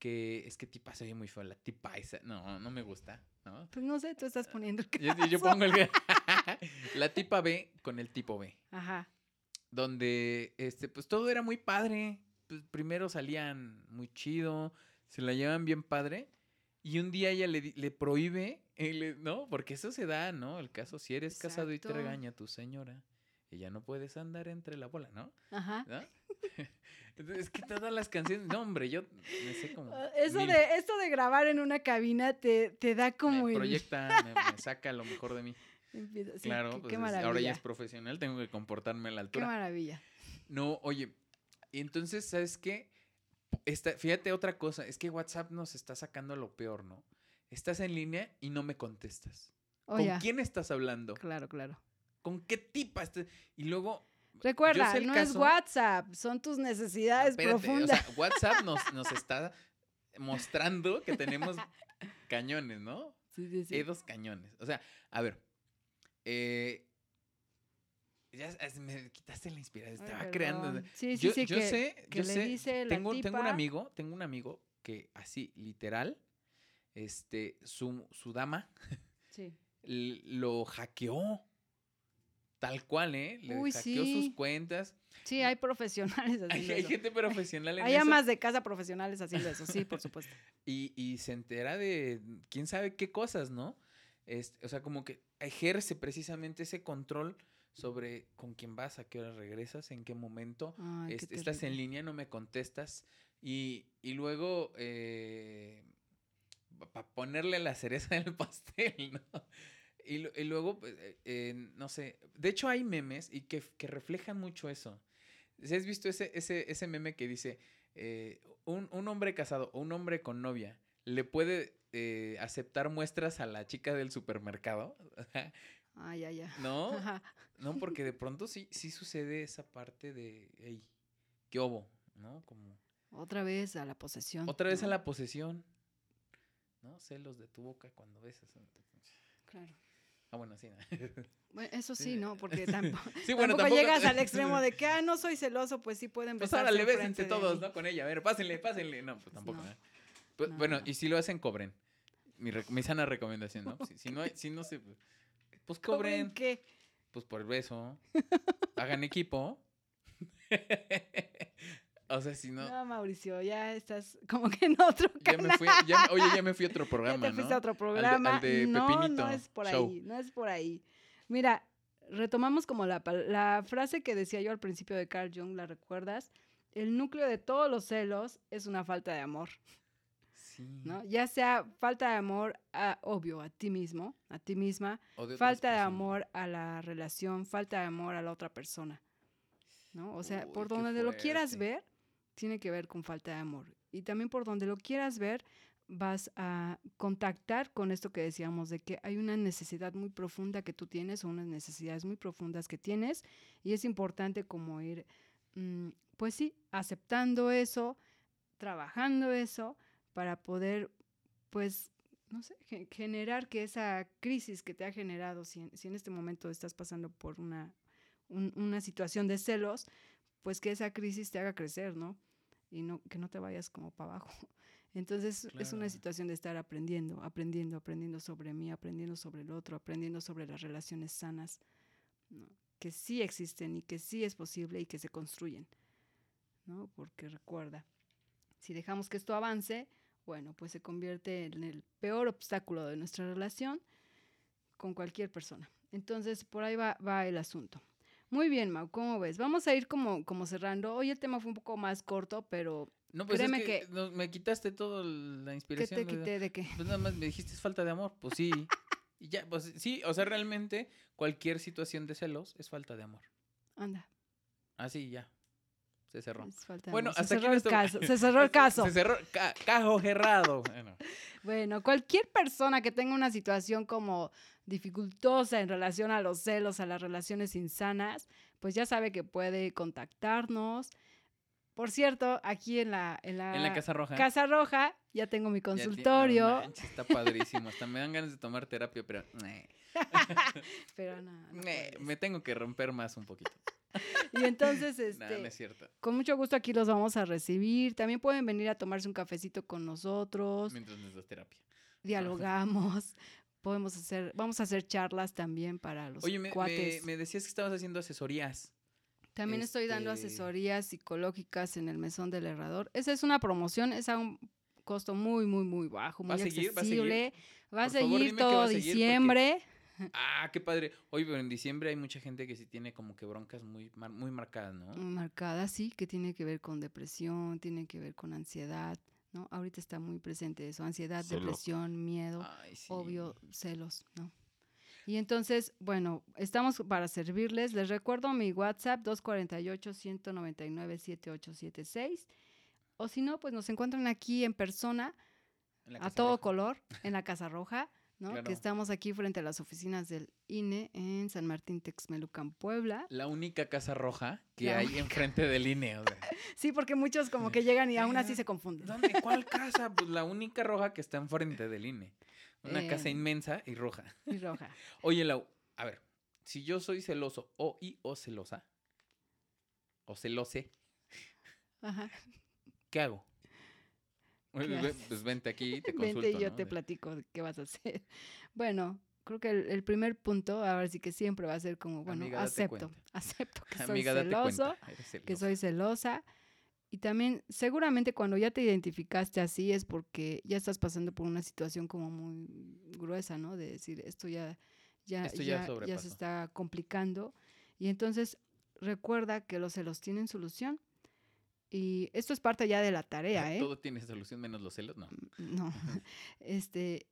que es que tipa se oye muy feo, la tipa esa. No, no me gusta, ¿no? Pues no sé, tú estás poniendo el (laughs) Yo, yo caso. pongo el la tipa B con el tipo B, Ajá. donde este pues todo era muy padre. Pues, primero salían muy chido, se la llevan bien padre y un día ella le, le prohíbe, le- ¿no? Porque eso se da, ¿no? El caso si eres casado y te regaña tu señora, ya no puedes andar entre la bola, ¿no? Ajá. ¿No? (laughs) Entonces, es que todas las canciones, no, hombre, yo me sé como Ah, Eso mil. de, esto de grabar en una cabina te, te da como me el- proyecta, (laughs) me, me saca lo mejor de mí. Sí, claro, qué, pues qué maravilla. ahora ya es profesional, tengo que comportarme a la qué altura. maravilla. No, oye, entonces, ¿sabes qué? Esta, fíjate otra cosa, es que WhatsApp nos está sacando lo peor, ¿no? Estás en línea y no me contestas. Oh, ¿Con ya. quién estás hablando? Claro, claro. ¿Con qué tipa estás? Y luego... Recuerda, no es WhatsApp, son tus necesidades espérate, profundas. O sea, (laughs) WhatsApp nos, nos está mostrando que tenemos cañones, ¿no? sí, sí, sí. Hay dos cañones. O sea, a ver. eh, ya es- me quitaste la inspiración. Ay, Estaba creando. Sí, sí, yo sí, yo que, sé, que yo le sé. dice la tengo, tengo un tipa- amigo, tengo un amigo que así, literal, este, su, su dama Sí. lo hackeó. Tal cual, ¿eh? Le Uy, hackeó sí. sus cuentas. Sí, hay profesionales (laughs) Hay, haciendo hay eso. gente profesional en Hay eso. amas de casa profesionales haciendo eso, sí, por supuesto. (laughs) Y, y se entera de quién sabe qué cosas, ¿no? Este, o sea, como que ejerce precisamente ese control sobre con quién vas, a qué hora regresas, en qué momento. Ay, qué estás en línea, no me contestas. Y, y luego, para ponerle la cereza (laughs) en el pastel, ¿no? Y, lu- y luego, pues, eh, eh, no sé, de hecho hay memes y que, que reflejan mucho eso. ¿Sí ¿Has visto ese, ese, ese meme que dice, eh, un, un hombre casado o un hombre con novia le puede eh, aceptar muestras a la chica del supermercado? (laughs) Ay, ya, ya. ¿No? (laughs) Ajá. No, porque de pronto sí, sí sucede esa parte de, hey, ¿qué obo? ¿No? Como Otra vez a la posesión. otra vez a la posesión. ¿No? Celos de tu boca cuando besas. Claro. Ah, bueno, sí. ¿no? (laughs) Bueno, eso Sí. ¿no? Porque (laughs) tampoco, Sí, bueno, tampoco tampoco- llegas al extremo de que, ah, no soy celoso, pues sí pueden Pues besarse ahora le bésense todos. ¿no? Con ella. A ver, pásenle, pásenle. No, pues tampoco. No. ¿eh? Pues, No, bueno, no. y si lo hacen, cobren. Mi, mi sana recomendación, ¿no? Si, si no, hay- si no se... Pues ¿Cobren cobren. qué? Pues por el beso. (laughs) Hagan equipo. o sea, si no... No, Mauricio, ya estás como que en otro Ya canal. me fui, ya- oye, ya me fui a otro (laughs) Ya programa, te fuiste ¿no? a otro programa. al de no, Pepinito no es por Show. ahí, no es por ahí. Mira, retomamos como la, la frase que decía yo al principio de Carl Jung, ¿la recuerdas? El núcleo de todos los celos es una falta de amor, Sí. ¿no? Ya sea falta de amor, a, obvio, a ti mismo, a ti misma, de falta de amor a la relación, falta de amor a la otra persona, ¿no? O sea, Uy, por donde lo quieras ver, tiene que ver con falta de amor. Y también por donde lo quieras ver, vas a contactar con esto que decíamos, de que hay una necesidad muy profunda que tú tienes o unas necesidades muy profundas que tienes y es importante como ir, mm, pues sí, aceptando eso, trabajando eso para poder, pues, no sé, generar que esa crisis que te ha generado, si en, este momento estás pasando por una, una situación de celos, pues que esa crisis te haga crecer, ¿no? Y no, que no te vayas como para abajo. (laughs) Entonces es una situación de estar aprendiendo, aprendiendo, aprendiendo sobre mí, aprendiendo sobre el otro, aprendiendo sobre las relaciones sanas, que sí existen y que sí es posible y que se construyen, ¿no? Porque recuerda, si dejamos que esto avance, bueno, pues se convierte en el peor obstáculo de nuestra relación con cualquier persona. Entonces, por ahí va, va el asunto. Muy bien, Mau, ¿cómo ves? Vamos a ir como, como cerrando. Hoy el tema fue un poco más corto, pero no, pues Créeme es que, me quitaste toda la inspiración. ¿Qué te quité de qué? Pues nada más me dijiste es falta de amor. Pues sí. (laughs) y ya, pues sí, o sea, realmente cualquier situación de celos es falta de amor. Anda. Así, ya. Se cerró. Bueno, se hasta (laughs) cerró el caso. Se cerró el caso. Se cerró. cajo cerrado. Bueno. bueno, cualquier persona que tenga una situación como dificultosa en relación a los celos, a las relaciones insanas, pues ya sabe que puede contactarnos por cierto, aquí en la, en la, Casa Roja. Casa Roja ya tengo mi consultorio. está padrísimo. Hasta me dan ganas de tomar terapia, pero... (laughs) (laughs) pero no. me tengo que romper más un poquito. (laughs) Y entonces, (laughs) este, es cierto. con mucho gusto aquí los vamos a recibir. También pueden venir a tomarse un cafecito con nosotros. Mientras nos das terapia. Dialogamos. (laughs) Podemos hacer, vamos a hacer charlas también para los Oye, me, cuates. me decías que estabas haciendo asesorías. También estoy dando este asesorías psicológicas en el mesón del herrador. Esa es una promoción, es a un costo muy, muy, muy bajo, muy accesible. Va a seguir, todo diciembre. Ah, qué padre. Oye, pero en diciembre hay mucha gente que sí tiene como que broncas muy, muy marcadas, ¿no? Marcadas, sí, que tiene que ver con depresión, tiene que ver con ansiedad, ¿no? Ahorita está muy presente eso, ansiedad, depresión, miedo, obvio, celos, ¿no? Y entonces, bueno, estamos para servirles. Les recuerdo mi WhatsApp 248-199-7876. O si no, pues nos encuentran aquí en persona, a todo color, en la Casa Roja, ¿no? Que estamos aquí frente a las oficinas del INE en San Martín Texmelucan, Puebla. La única Casa Roja que hay enfrente del INE. (laughs) sí, porque muchos como que llegan y aún así se confunden. ¿Dónde? ¿Cuál casa? Pues la única roja que está enfrente del INE. Una casa em, inmensa y roja. Y roja. (laughs) Oye, Lau, a ver, si yo soy celoso o y o celosa, o celose, Ajá. ¿qué hago? Pues vente aquí y te consulto. (laughs) Vente y yo te platico qué vas a hacer. (laughs) Bueno, creo que el, primer punto, ahora sí que siempre va a ser como, bueno, acepto, acepto que (laughs) soy celoso, que soy celosa y también, seguramente cuando ya te identificaste así es porque ya estás pasando por una situación como muy gruesa, ¿no? De decir, esto ya, ya, ya, ya, se está complicando. Y entonces recuerda que los celos tienen solución. Y esto es parte ya de la tarea, ¿eh? Todo tiene solución menos los celos, no. Mm, no. (laughs) este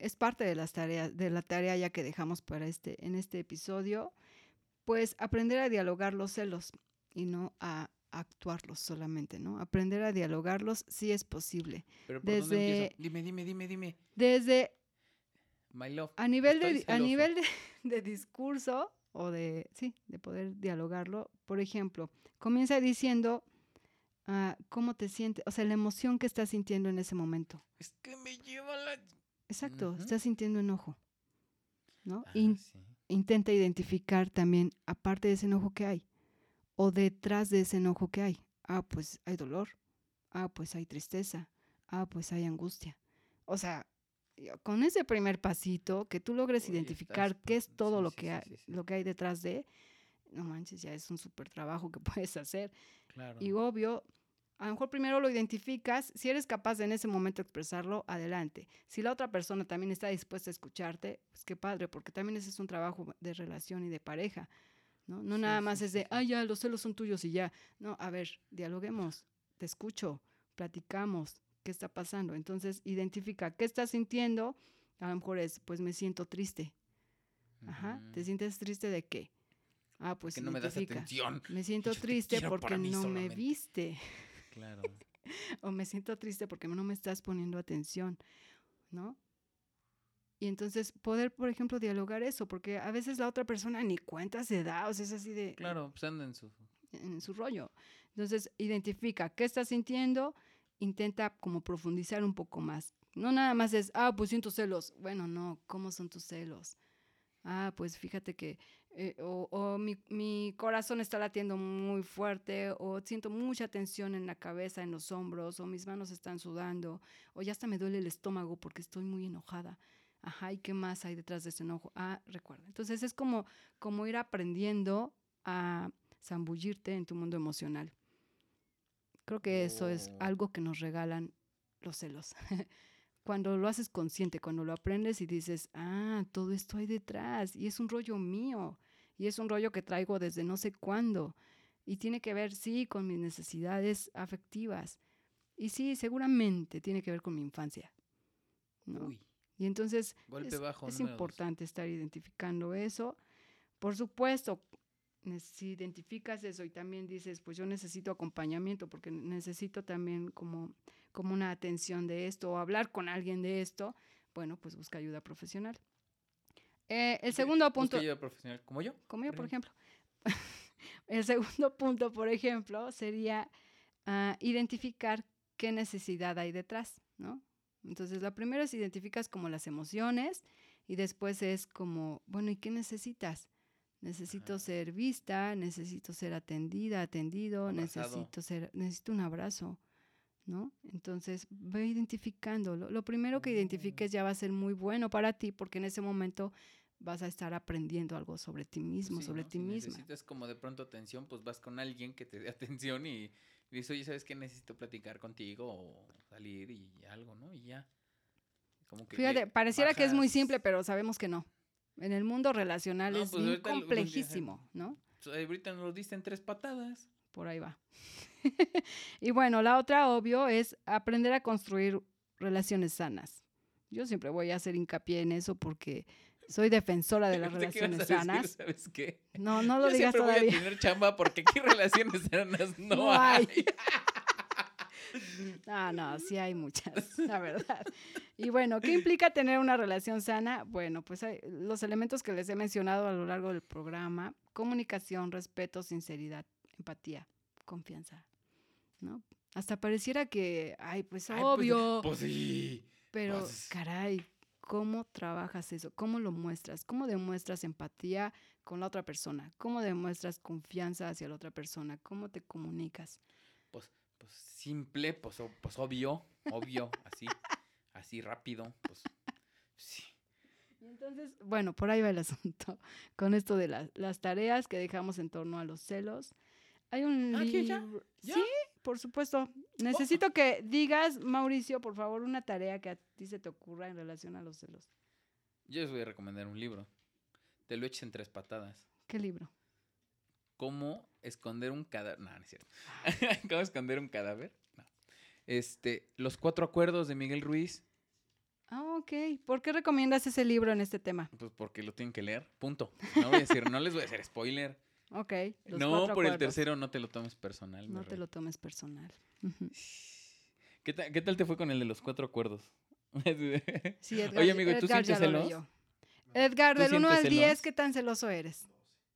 es parte de las tareas, de la tarea ya que dejamos para este, en este episodio, pues aprender a dialogar los celos y no a actuarlos solamente, ¿no? Aprender a dialogarlos sí es posible. Pero ¿por desde, dónde empiezo? Dime, dime, dime, dime. Desde My love. A nivel de a nivel de, (laughs) discurso o de sí, de poder dialogarlo, por ejemplo, comienza diciendo uh, cómo te sientes, o sea, la emoción que estás sintiendo en ese momento. Es que me lleva la Exacto, estás sintiendo enojo. ¿No? Ah, intenta identificar también aparte de ese enojo que hay o detrás de ese enojo que hay. Ah, pues hay dolor. Ah, pues hay tristeza. Ah, pues hay angustia. O sea, con ese primer pasito, que tú logres identificar qué es todo lo, que hay, lo que hay detrás de, no manches, ya es un súper trabajo que (laughs) puedes hacer. Y obvio, a lo mejor primero lo identificas, si eres capaz de en ese momento expresarlo, adelante. Si la otra persona también está dispuesta a escucharte, pues qué padre, porque también ese es un trabajo de relación y de pareja. ¿no? No nada más es de, ah, ya, los celos son tuyos y ya. No, a ver, dialoguemos, te escucho, platicamos, ¿qué está pasando? Entonces, identifica qué estás sintiendo. A lo mejor es, pues me siento triste. Ajá, ¿te sientes triste de qué? Ah, pues que no me das atención. Me siento triste porque no me viste. Claro. (laughs) o me siento triste porque no me estás poniendo atención, ¿no? Y entonces poder, por ejemplo, dialogar eso, porque a veces la otra persona ni cuenta se da, o sea, es así de... Claro, pues anda en su... En su rollo. Entonces, identifica qué estás sintiendo, intenta como profundizar un poco más. No nada más es, ah, pues siento celos. Bueno, no, ¿cómo son tus celos? Ah, pues fíjate que, eh, o, mi, mi, corazón está latiendo muy fuerte, o siento mucha tensión en la cabeza, en los hombros, o mis manos están sudando, o ya hasta me duele el estómago porque estoy muy enojada. Ajá, ¿y qué más hay detrás de ese enojo? Ah, recuerda. Entonces es como, como ir aprendiendo a zambullirte en tu mundo emocional. Creo que eso es algo que nos regalan los celos. (laughs) cuando lo haces consciente, cuando lo aprendes y dices, ah, todo esto hay detrás y es un rollo mío y es un rollo que traigo desde no sé cuándo y tiene que ver, sí, con mis necesidades afectivas y sí, seguramente tiene que ver con mi infancia. ¿no? Uy, Y entonces golpe es, bajo. es importante estar identificando eso. Por supuesto, si identificas eso y también dices, pues yo necesito acompañamiento porque necesito también como, como una atención de esto o hablar con alguien de esto, bueno, pues busca ayuda profesional. Eh, el segundo busca punto, ayuda profesional, como yo. como yo, por por ejemplo. (laughs) el segundo punto, por ejemplo, sería ah, identificar qué necesidad hay detrás, ¿no? Entonces, la primera es identificas como las emociones y después es como, bueno, ¿y qué necesitas? Necesito Ajá. ser vista, necesito ser atendida, atendido, Abrazado. necesito ser, necesito un abrazo, ¿no? Entonces, ve identificando. Lo, primero que Oh. identifiques ya va a ser muy bueno para ti porque en ese momento vas a estar aprendiendo algo sobre ti mismo, Sí, sobre ¿no? ti si misma. necesitas como de pronto atención, pues vas con alguien que te dé (laughs) atención y dices, oye, ¿sabes qué? Necesito platicar contigo o salir y algo, ¿no? Y ya. Como que Fíjate, pareciera que es muy simple, pero sabemos que no. En el mundo relacional No, es pues bien ahorita lo- complejísimo, ¿no? Pues, Ahorita nos lo diste en tres patadas. Por ahí va. (laughs) y bueno, la otra, obvio, es aprender a construir relaciones sanas. Yo siempre voy a hacer hincapié en eso porque soy defensora de (laughs) las a relaciones decir, sanas. ¿Sabes qué? No, no lo Yo digas siempre voy a todavía. tener chamba porque aquí (laughs) relaciones sanas no, No hay. hay. Ah, no, sí hay muchas, la verdad. Y bueno, ¿qué implica tener una relación sana? Bueno, pues hay los elementos que les he mencionado a lo largo del programa, comunicación, respeto, sinceridad, empatía, confianza, ¿no? Hasta pareciera que, ay, pues Ay, pues, obvio, Pues, sí. pero pues- caray, ¿cómo trabajas eso? ¿Cómo lo muestras? ¿Cómo demuestras empatía con la otra persona? ¿Cómo demuestras confianza hacia la otra persona? ¿Cómo te comunicas? Pues, pues simple, pues, o- pues obvio, obvio, así, así rápido, pues sí. Y entonces, bueno, por ahí va el asunto (laughs) con esto de las- las tareas que dejamos en torno a los celos. Hay un Ah. Sí, por supuesto. Necesito que digas, Mauricio, por favor, una tarea que a ti se te ocurra en relación a los celos. Yo les voy a recomendar un libro. Te lo eches en tres patadas. ¿Qué libro? ¿Cómo esconder un cadáver? No, no es cierto. (laughs) ¿Cómo esconder un cadáver? No. Este, Los cuatro acuerdos de Miguel Ruiz. Ah, ok. ¿Por qué recomiendas ese libro en este tema? Pues porque lo tienen que leer. Punto. No voy a decir, no les voy a hacer spoiler. Ok. los no, por el tercero no te lo tomes personal. No te rey. lo tomes personal. ¿Qué, ta- qué tal te fue con el de los cuatro acuerdos? Sí, (laughs) Edgar, Oye, amigo, ¿y tú Edgar sientes celos? Edgar, ¿Tú del 1 al sientes 10, celos? ¿qué tan celoso eres?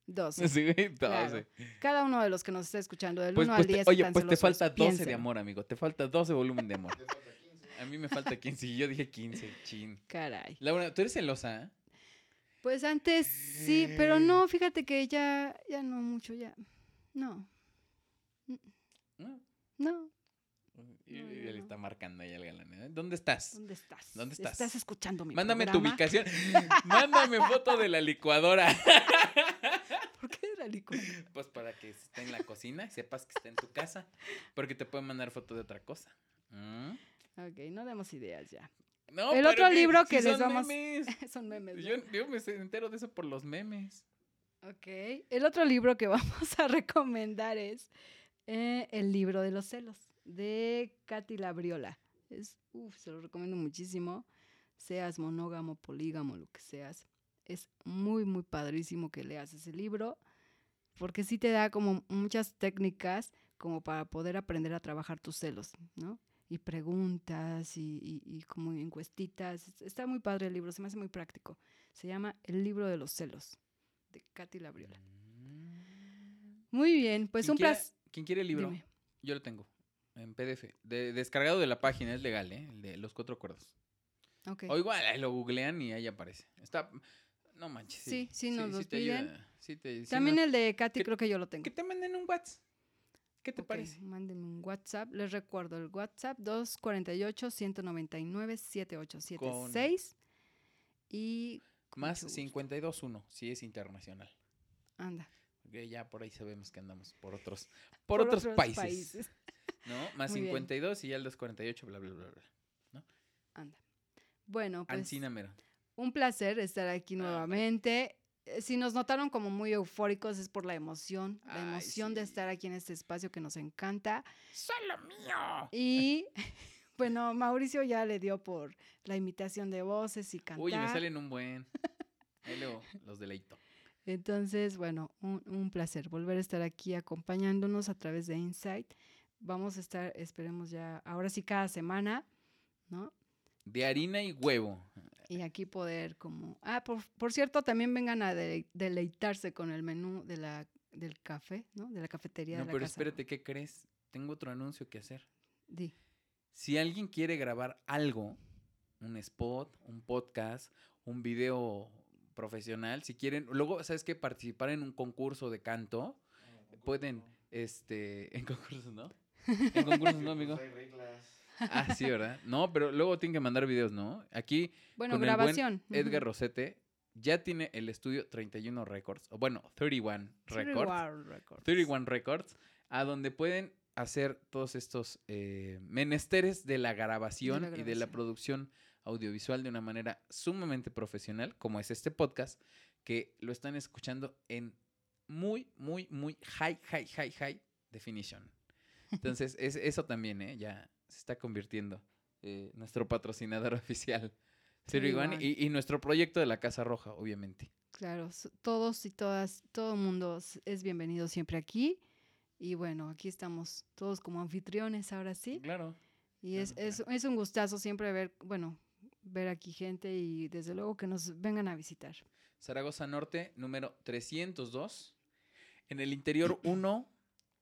12. Sí, güey, Claro. doce. Cada uno de los que nos está escuchando, del Pues, 1 pues al te- 10, ¿qué oye, pues te falta 12 de Piénselo. amor, amigo. Te falta 12 volumen de amor. (laughs) A mí me falta 15 y yo dije 15, chin. Caray. Laura, ¿tú eres celosa? Pues antes sí, pero no, fíjate que ya, ya no mucho, ya. No, No. no. Y, No, y no. está marcando ahí al galán. ¿eh? ¿Dónde estás? ¿Dónde estás? ¿Dónde estás? ¿Estás escuchando mi Mándame tu programa? ubicación. (laughs) Mándame foto de la licuadora. ¿Por qué de la licuadora? Pues para que esté en la cocina y sepas que está en tu casa. Porque te pueden mandar foto de otra cosa. ¿Mm? Ok, no demos ideas ya. No, El otro libro que les son vamos- memes. (laughs) Son memes. ¿no? Yo, yo me entero de eso por los memes. Ok. El otro libro que (laughs) vamos a recomendar es eh, El libro de los celos, de Katy Labriola. Es, uf, se lo recomiendo muchísimo. Seas monógamo, polígamo, lo que seas. Es muy, muy padrísimo que leas ese libro, porque sí te da como muchas técnicas como para poder aprender a trabajar tus celos, ¿no? Y preguntas y, y- y como encuestitas. Está muy padre el libro, se me hace muy práctico. Se llama El libro de los celos, de Katy Labriola. Muy bien, pues ¿Quién un placer. ¿Quién quiere el libro? Dime. Yo lo tengo. En PDF. De- descargado de la página, es legal, ¿eh? El de los cuatro acuerdos. Ok. O igual, ahí lo googlean y ahí aparece. Está. No manches. Sí, sí nos los te piden. ayuda, sí te- sí También el de Katy ¿Qué- creo que yo lo tengo. Que te manden un WhatsApp. ¿Qué te parece? Mándenme un WhatsApp. Les recuerdo el WhatsApp 248-199-7876. Y. con Más mucho gusto. 52.1, si es internacional. Anda. Porque ya por ahí sabemos que andamos por otros, por, otros, países, (laughs) ¿No? Más Muy bien. 52 y ya el 248, bla, bla, bla, bla. Anda. Bueno, pues Ancina mero. un placer estar aquí Ah, nuevamente. Eh, Si nos notaron como muy eufóricos es por la emoción, la Ay, emoción de estar aquí en este espacio que nos encanta. ¡Solo mío! Y (laughs) bueno, Mauricio ya le dio por la imitación de voces y cantar. Uy, me salen un buen. (laughs) Ahí luego los deleito. Entonces, bueno, un, un placer volver a estar aquí acompañándonos a través de Insight. Vamos a estar, esperemos ya, ahora sí cada semana, ¿no? De harina y huevo. Y aquí poder como... Ah, por, por cierto, también vengan a dele- deleitarse con el menú de la, del café, ¿no? De la cafetería No, de la pero casa. espérate, ¿qué crees? Tengo otro anuncio que hacer. Di. Si alguien quiere grabar algo, un spot, un podcast, un video profesional, si quieren, luego, ¿sabes qué? Participar en un concurso de canto, pueden, este, en concursos, ¿no? En concursos, ¿no, amigo? Ah, sí, ¿verdad? No, pero luego tienen que mandar videos, ¿no? Aquí, Bueno, con el buen grabación. Edgar. Rosete ya tiene el estudio 31 Records, o bueno, 31 Records. 31 Records. 31 Records, a donde pueden hacer todos estos eh, menesteres de la grabación y de la producción audiovisual de una manera sumamente profesional, como es este podcast, que lo están escuchando en muy, muy, muy high, high, high, high definition. Entonces, es, eso también, ¿eh? Ya se está convirtiendo eh, nuestro patrocinador (laughs) oficial. 31 31. y, y nuestro proyecto de la Casa Roja, obviamente. Claro, todos y todas, todo el mundo es bienvenido siempre aquí. Y bueno, aquí estamos todos como anfitriones ahora sí. Claro. Y es, Claro, es, es un gustazo siempre ver, bueno, ver aquí gente y desde luego que nos vengan a visitar. Zaragoza Norte, número 302. En el interior 1,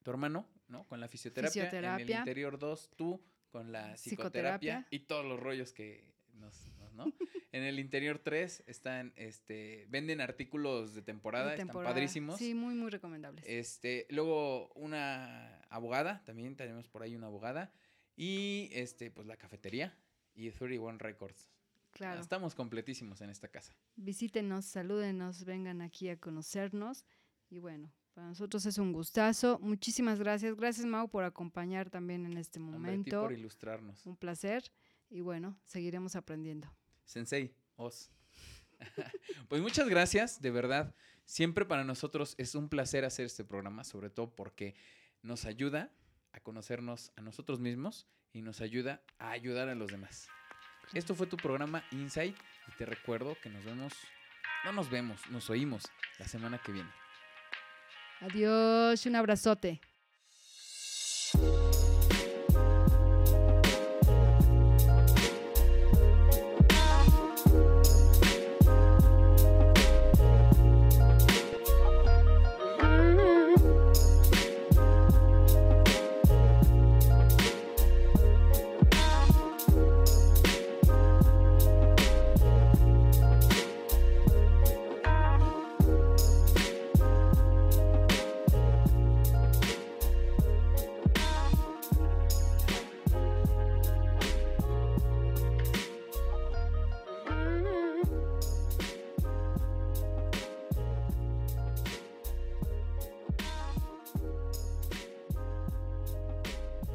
tu hermano, ¿no? Con la fisioterapia. En el Fisioterapia. interior 2, tú con la psicoterapia, Psicoterapia. y todos los rollos que nos, nos- ¿no? (laughs) en el interior 3 están, este, venden artículos de temporada, De temporada. están padrísimos. Sí, muy, muy recomendables. Este, luego una abogada, también tenemos por ahí una abogada. Y este, pues la cafetería y 31 Records. claro. Estamos completísimos en esta casa. Visítenos, salúdenos, vengan aquí a conocernos. Y bueno, para nosotros es un gustazo. Muchísimas gracias. Gracias, Mau, por acompañar también en este Hombre, a momento. por ilustrarnos. Un placer. Y bueno, seguiremos aprendiendo. Sensei, os. (laughs) pues muchas gracias, de verdad. Siempre para nosotros es un placer hacer este programa, sobre todo porque nos ayuda a conocernos a nosotros mismos y nos ayuda a ayudar a los demás. Esto fue tu programa Insight y te recuerdo que nos vemos, no nos vemos, nos oímos la semana que viene. Adiós, un abrazote.